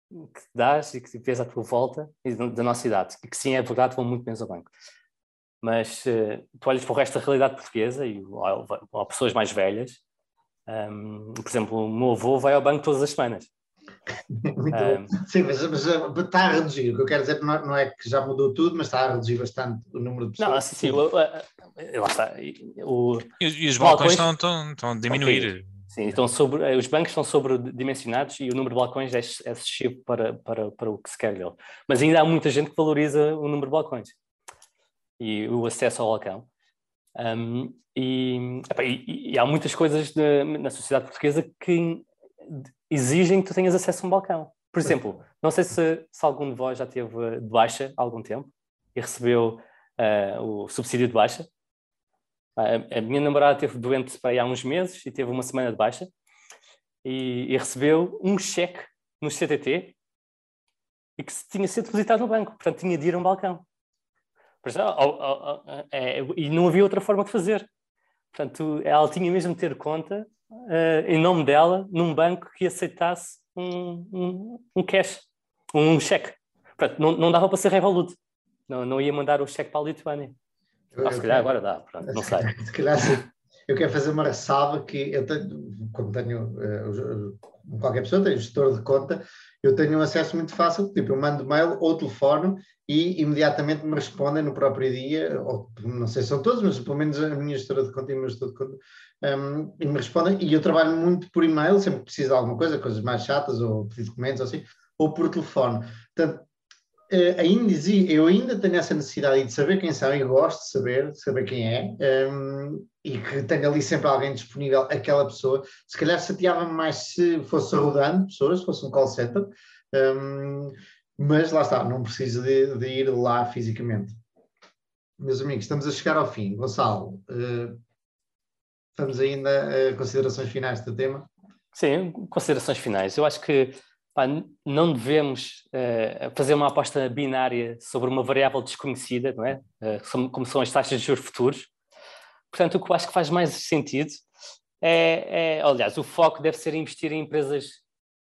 Speaker 3: que dás e que vês à tua volta e da nossa idade, e que sim, é verdade, vão muito menos ao banco. Mas eh, tu olhas para o resto da realidade portuguesa e ou, ou pessoas mais velhas, hum, por exemplo, o meu avô vai ao banco todas as semanas.
Speaker 2: Muito bom. Sim, mas, mas, ah, está a reduzir. O que eu quero dizer não, não é que já mudou tudo, mas está a reduzir bastante o número de pessoas.
Speaker 3: Não, assim, sim, o, o, o- lá está. O,
Speaker 4: E, os- e os
Speaker 3: Balcões-
Speaker 4: balcões estão, estão, estão a diminuir.
Speaker 3: Sim, estão sobre, eh, os bancos estão sobredimensionados e o número de balcões é é excessivo para, para, para o que se quer dele. Mas ainda há muita gente que valoriza o número de balcões e o acesso ao balcão. Um, e, e- e há muitas coisas de- na sociedade portuguesa que exigem que tu tenhas acesso a um balcão. Por exemplo, não sei se, se algum de vós já teve de baixa há algum tempo e recebeu eh, o subsídio de baixa. A, a minha namorada teve doente para aí há uns meses e teve uma semana de baixa e, e recebeu um cheque no CTT e que tinha sido depositado no banco, portanto tinha de ir a um balcão. É, e não havia outra forma de fazer. Portanto, ela tinha mesmo de ter conta eh, em nome dela num banco que aceitasse um, um, um cash, um cheque. Portanto, não, não dava para ser Revolut. Não, não ia mandar o cheque para a Lituânia.
Speaker 2: Eu-
Speaker 3: Ah, se calhar agora dá, pronto, não sei.
Speaker 2: Se calhar sim. Eu quero fazer uma ressalva que eu tenho, como tenho, eh, qualquer pessoa tem gestor de conta, eu tenho um acesso muito fácil, tipo, eu mando mail ou telefono e imediatamente me respondem no próprio dia, ou não sei se são todos, mas pelo menos a minha gestora de conta e o meu gestor de conta, um, e me respondem, e eu trabalho muito por e-mail, sempre preciso de alguma coisa, coisas mais chatas, ou pedir documentos, ou assim, ou por telefone. Portanto, eh, ainda eu ainda tenho essa necessidade de saber quem são e gosto de saber, de saber quem é, um, e que tenha ali sempre alguém disponível, aquela pessoa. Se calhar chateava-me mais se fosse rodando pessoas, se fosse um call center, um, mas lá está, não preciso de, de ir lá fisicamente. Meus amigos, estamos a chegar ao fim. Gonçalo, eh, estamos ainda a considerações finais do tema?
Speaker 3: Sim, considerações finais. Eu acho que pá, não devemos eh, fazer uma aposta binária sobre uma variável desconhecida, não é? Som- como são as taxas de juros futuros. Portanto, o que eu acho que faz mais sentido é, é aliás, o foco deve ser investir em empresas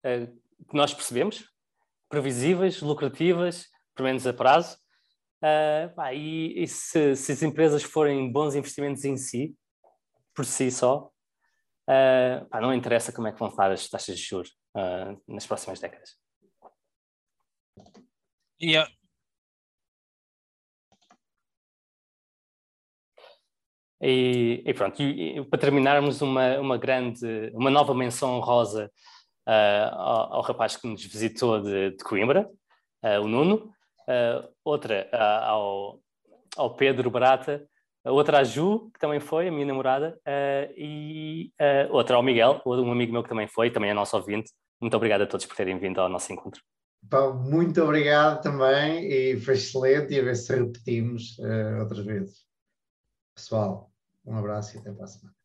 Speaker 3: eh, que nós percebemos, previsíveis, lucrativas, pelo menos a prazo. Pá, e e se, se as empresas forem bons investimentos em si, por si só, Uh, pá, não interessa como é que vão estar as taxas de juros uh, nas próximas décadas.
Speaker 4: E a-
Speaker 3: E, e pronto, e, e para terminarmos uma, uma grande, uma nova menção honrosa uh, ao, ao rapaz que nos visitou de, de Coimbra, uh, o Nuno, uh, outra ao, ao Pedro Barata, outra à Ju, que também foi, a minha namorada, e outra ao Miguel, um amigo meu que também foi, também é nosso ouvinte. Muito obrigado a todos por terem vindo ao nosso encontro.
Speaker 2: Muito obrigado também e foi excelente e a ver se repetimos eh, outras vezes. Pessoal, um abraço e até para a semana.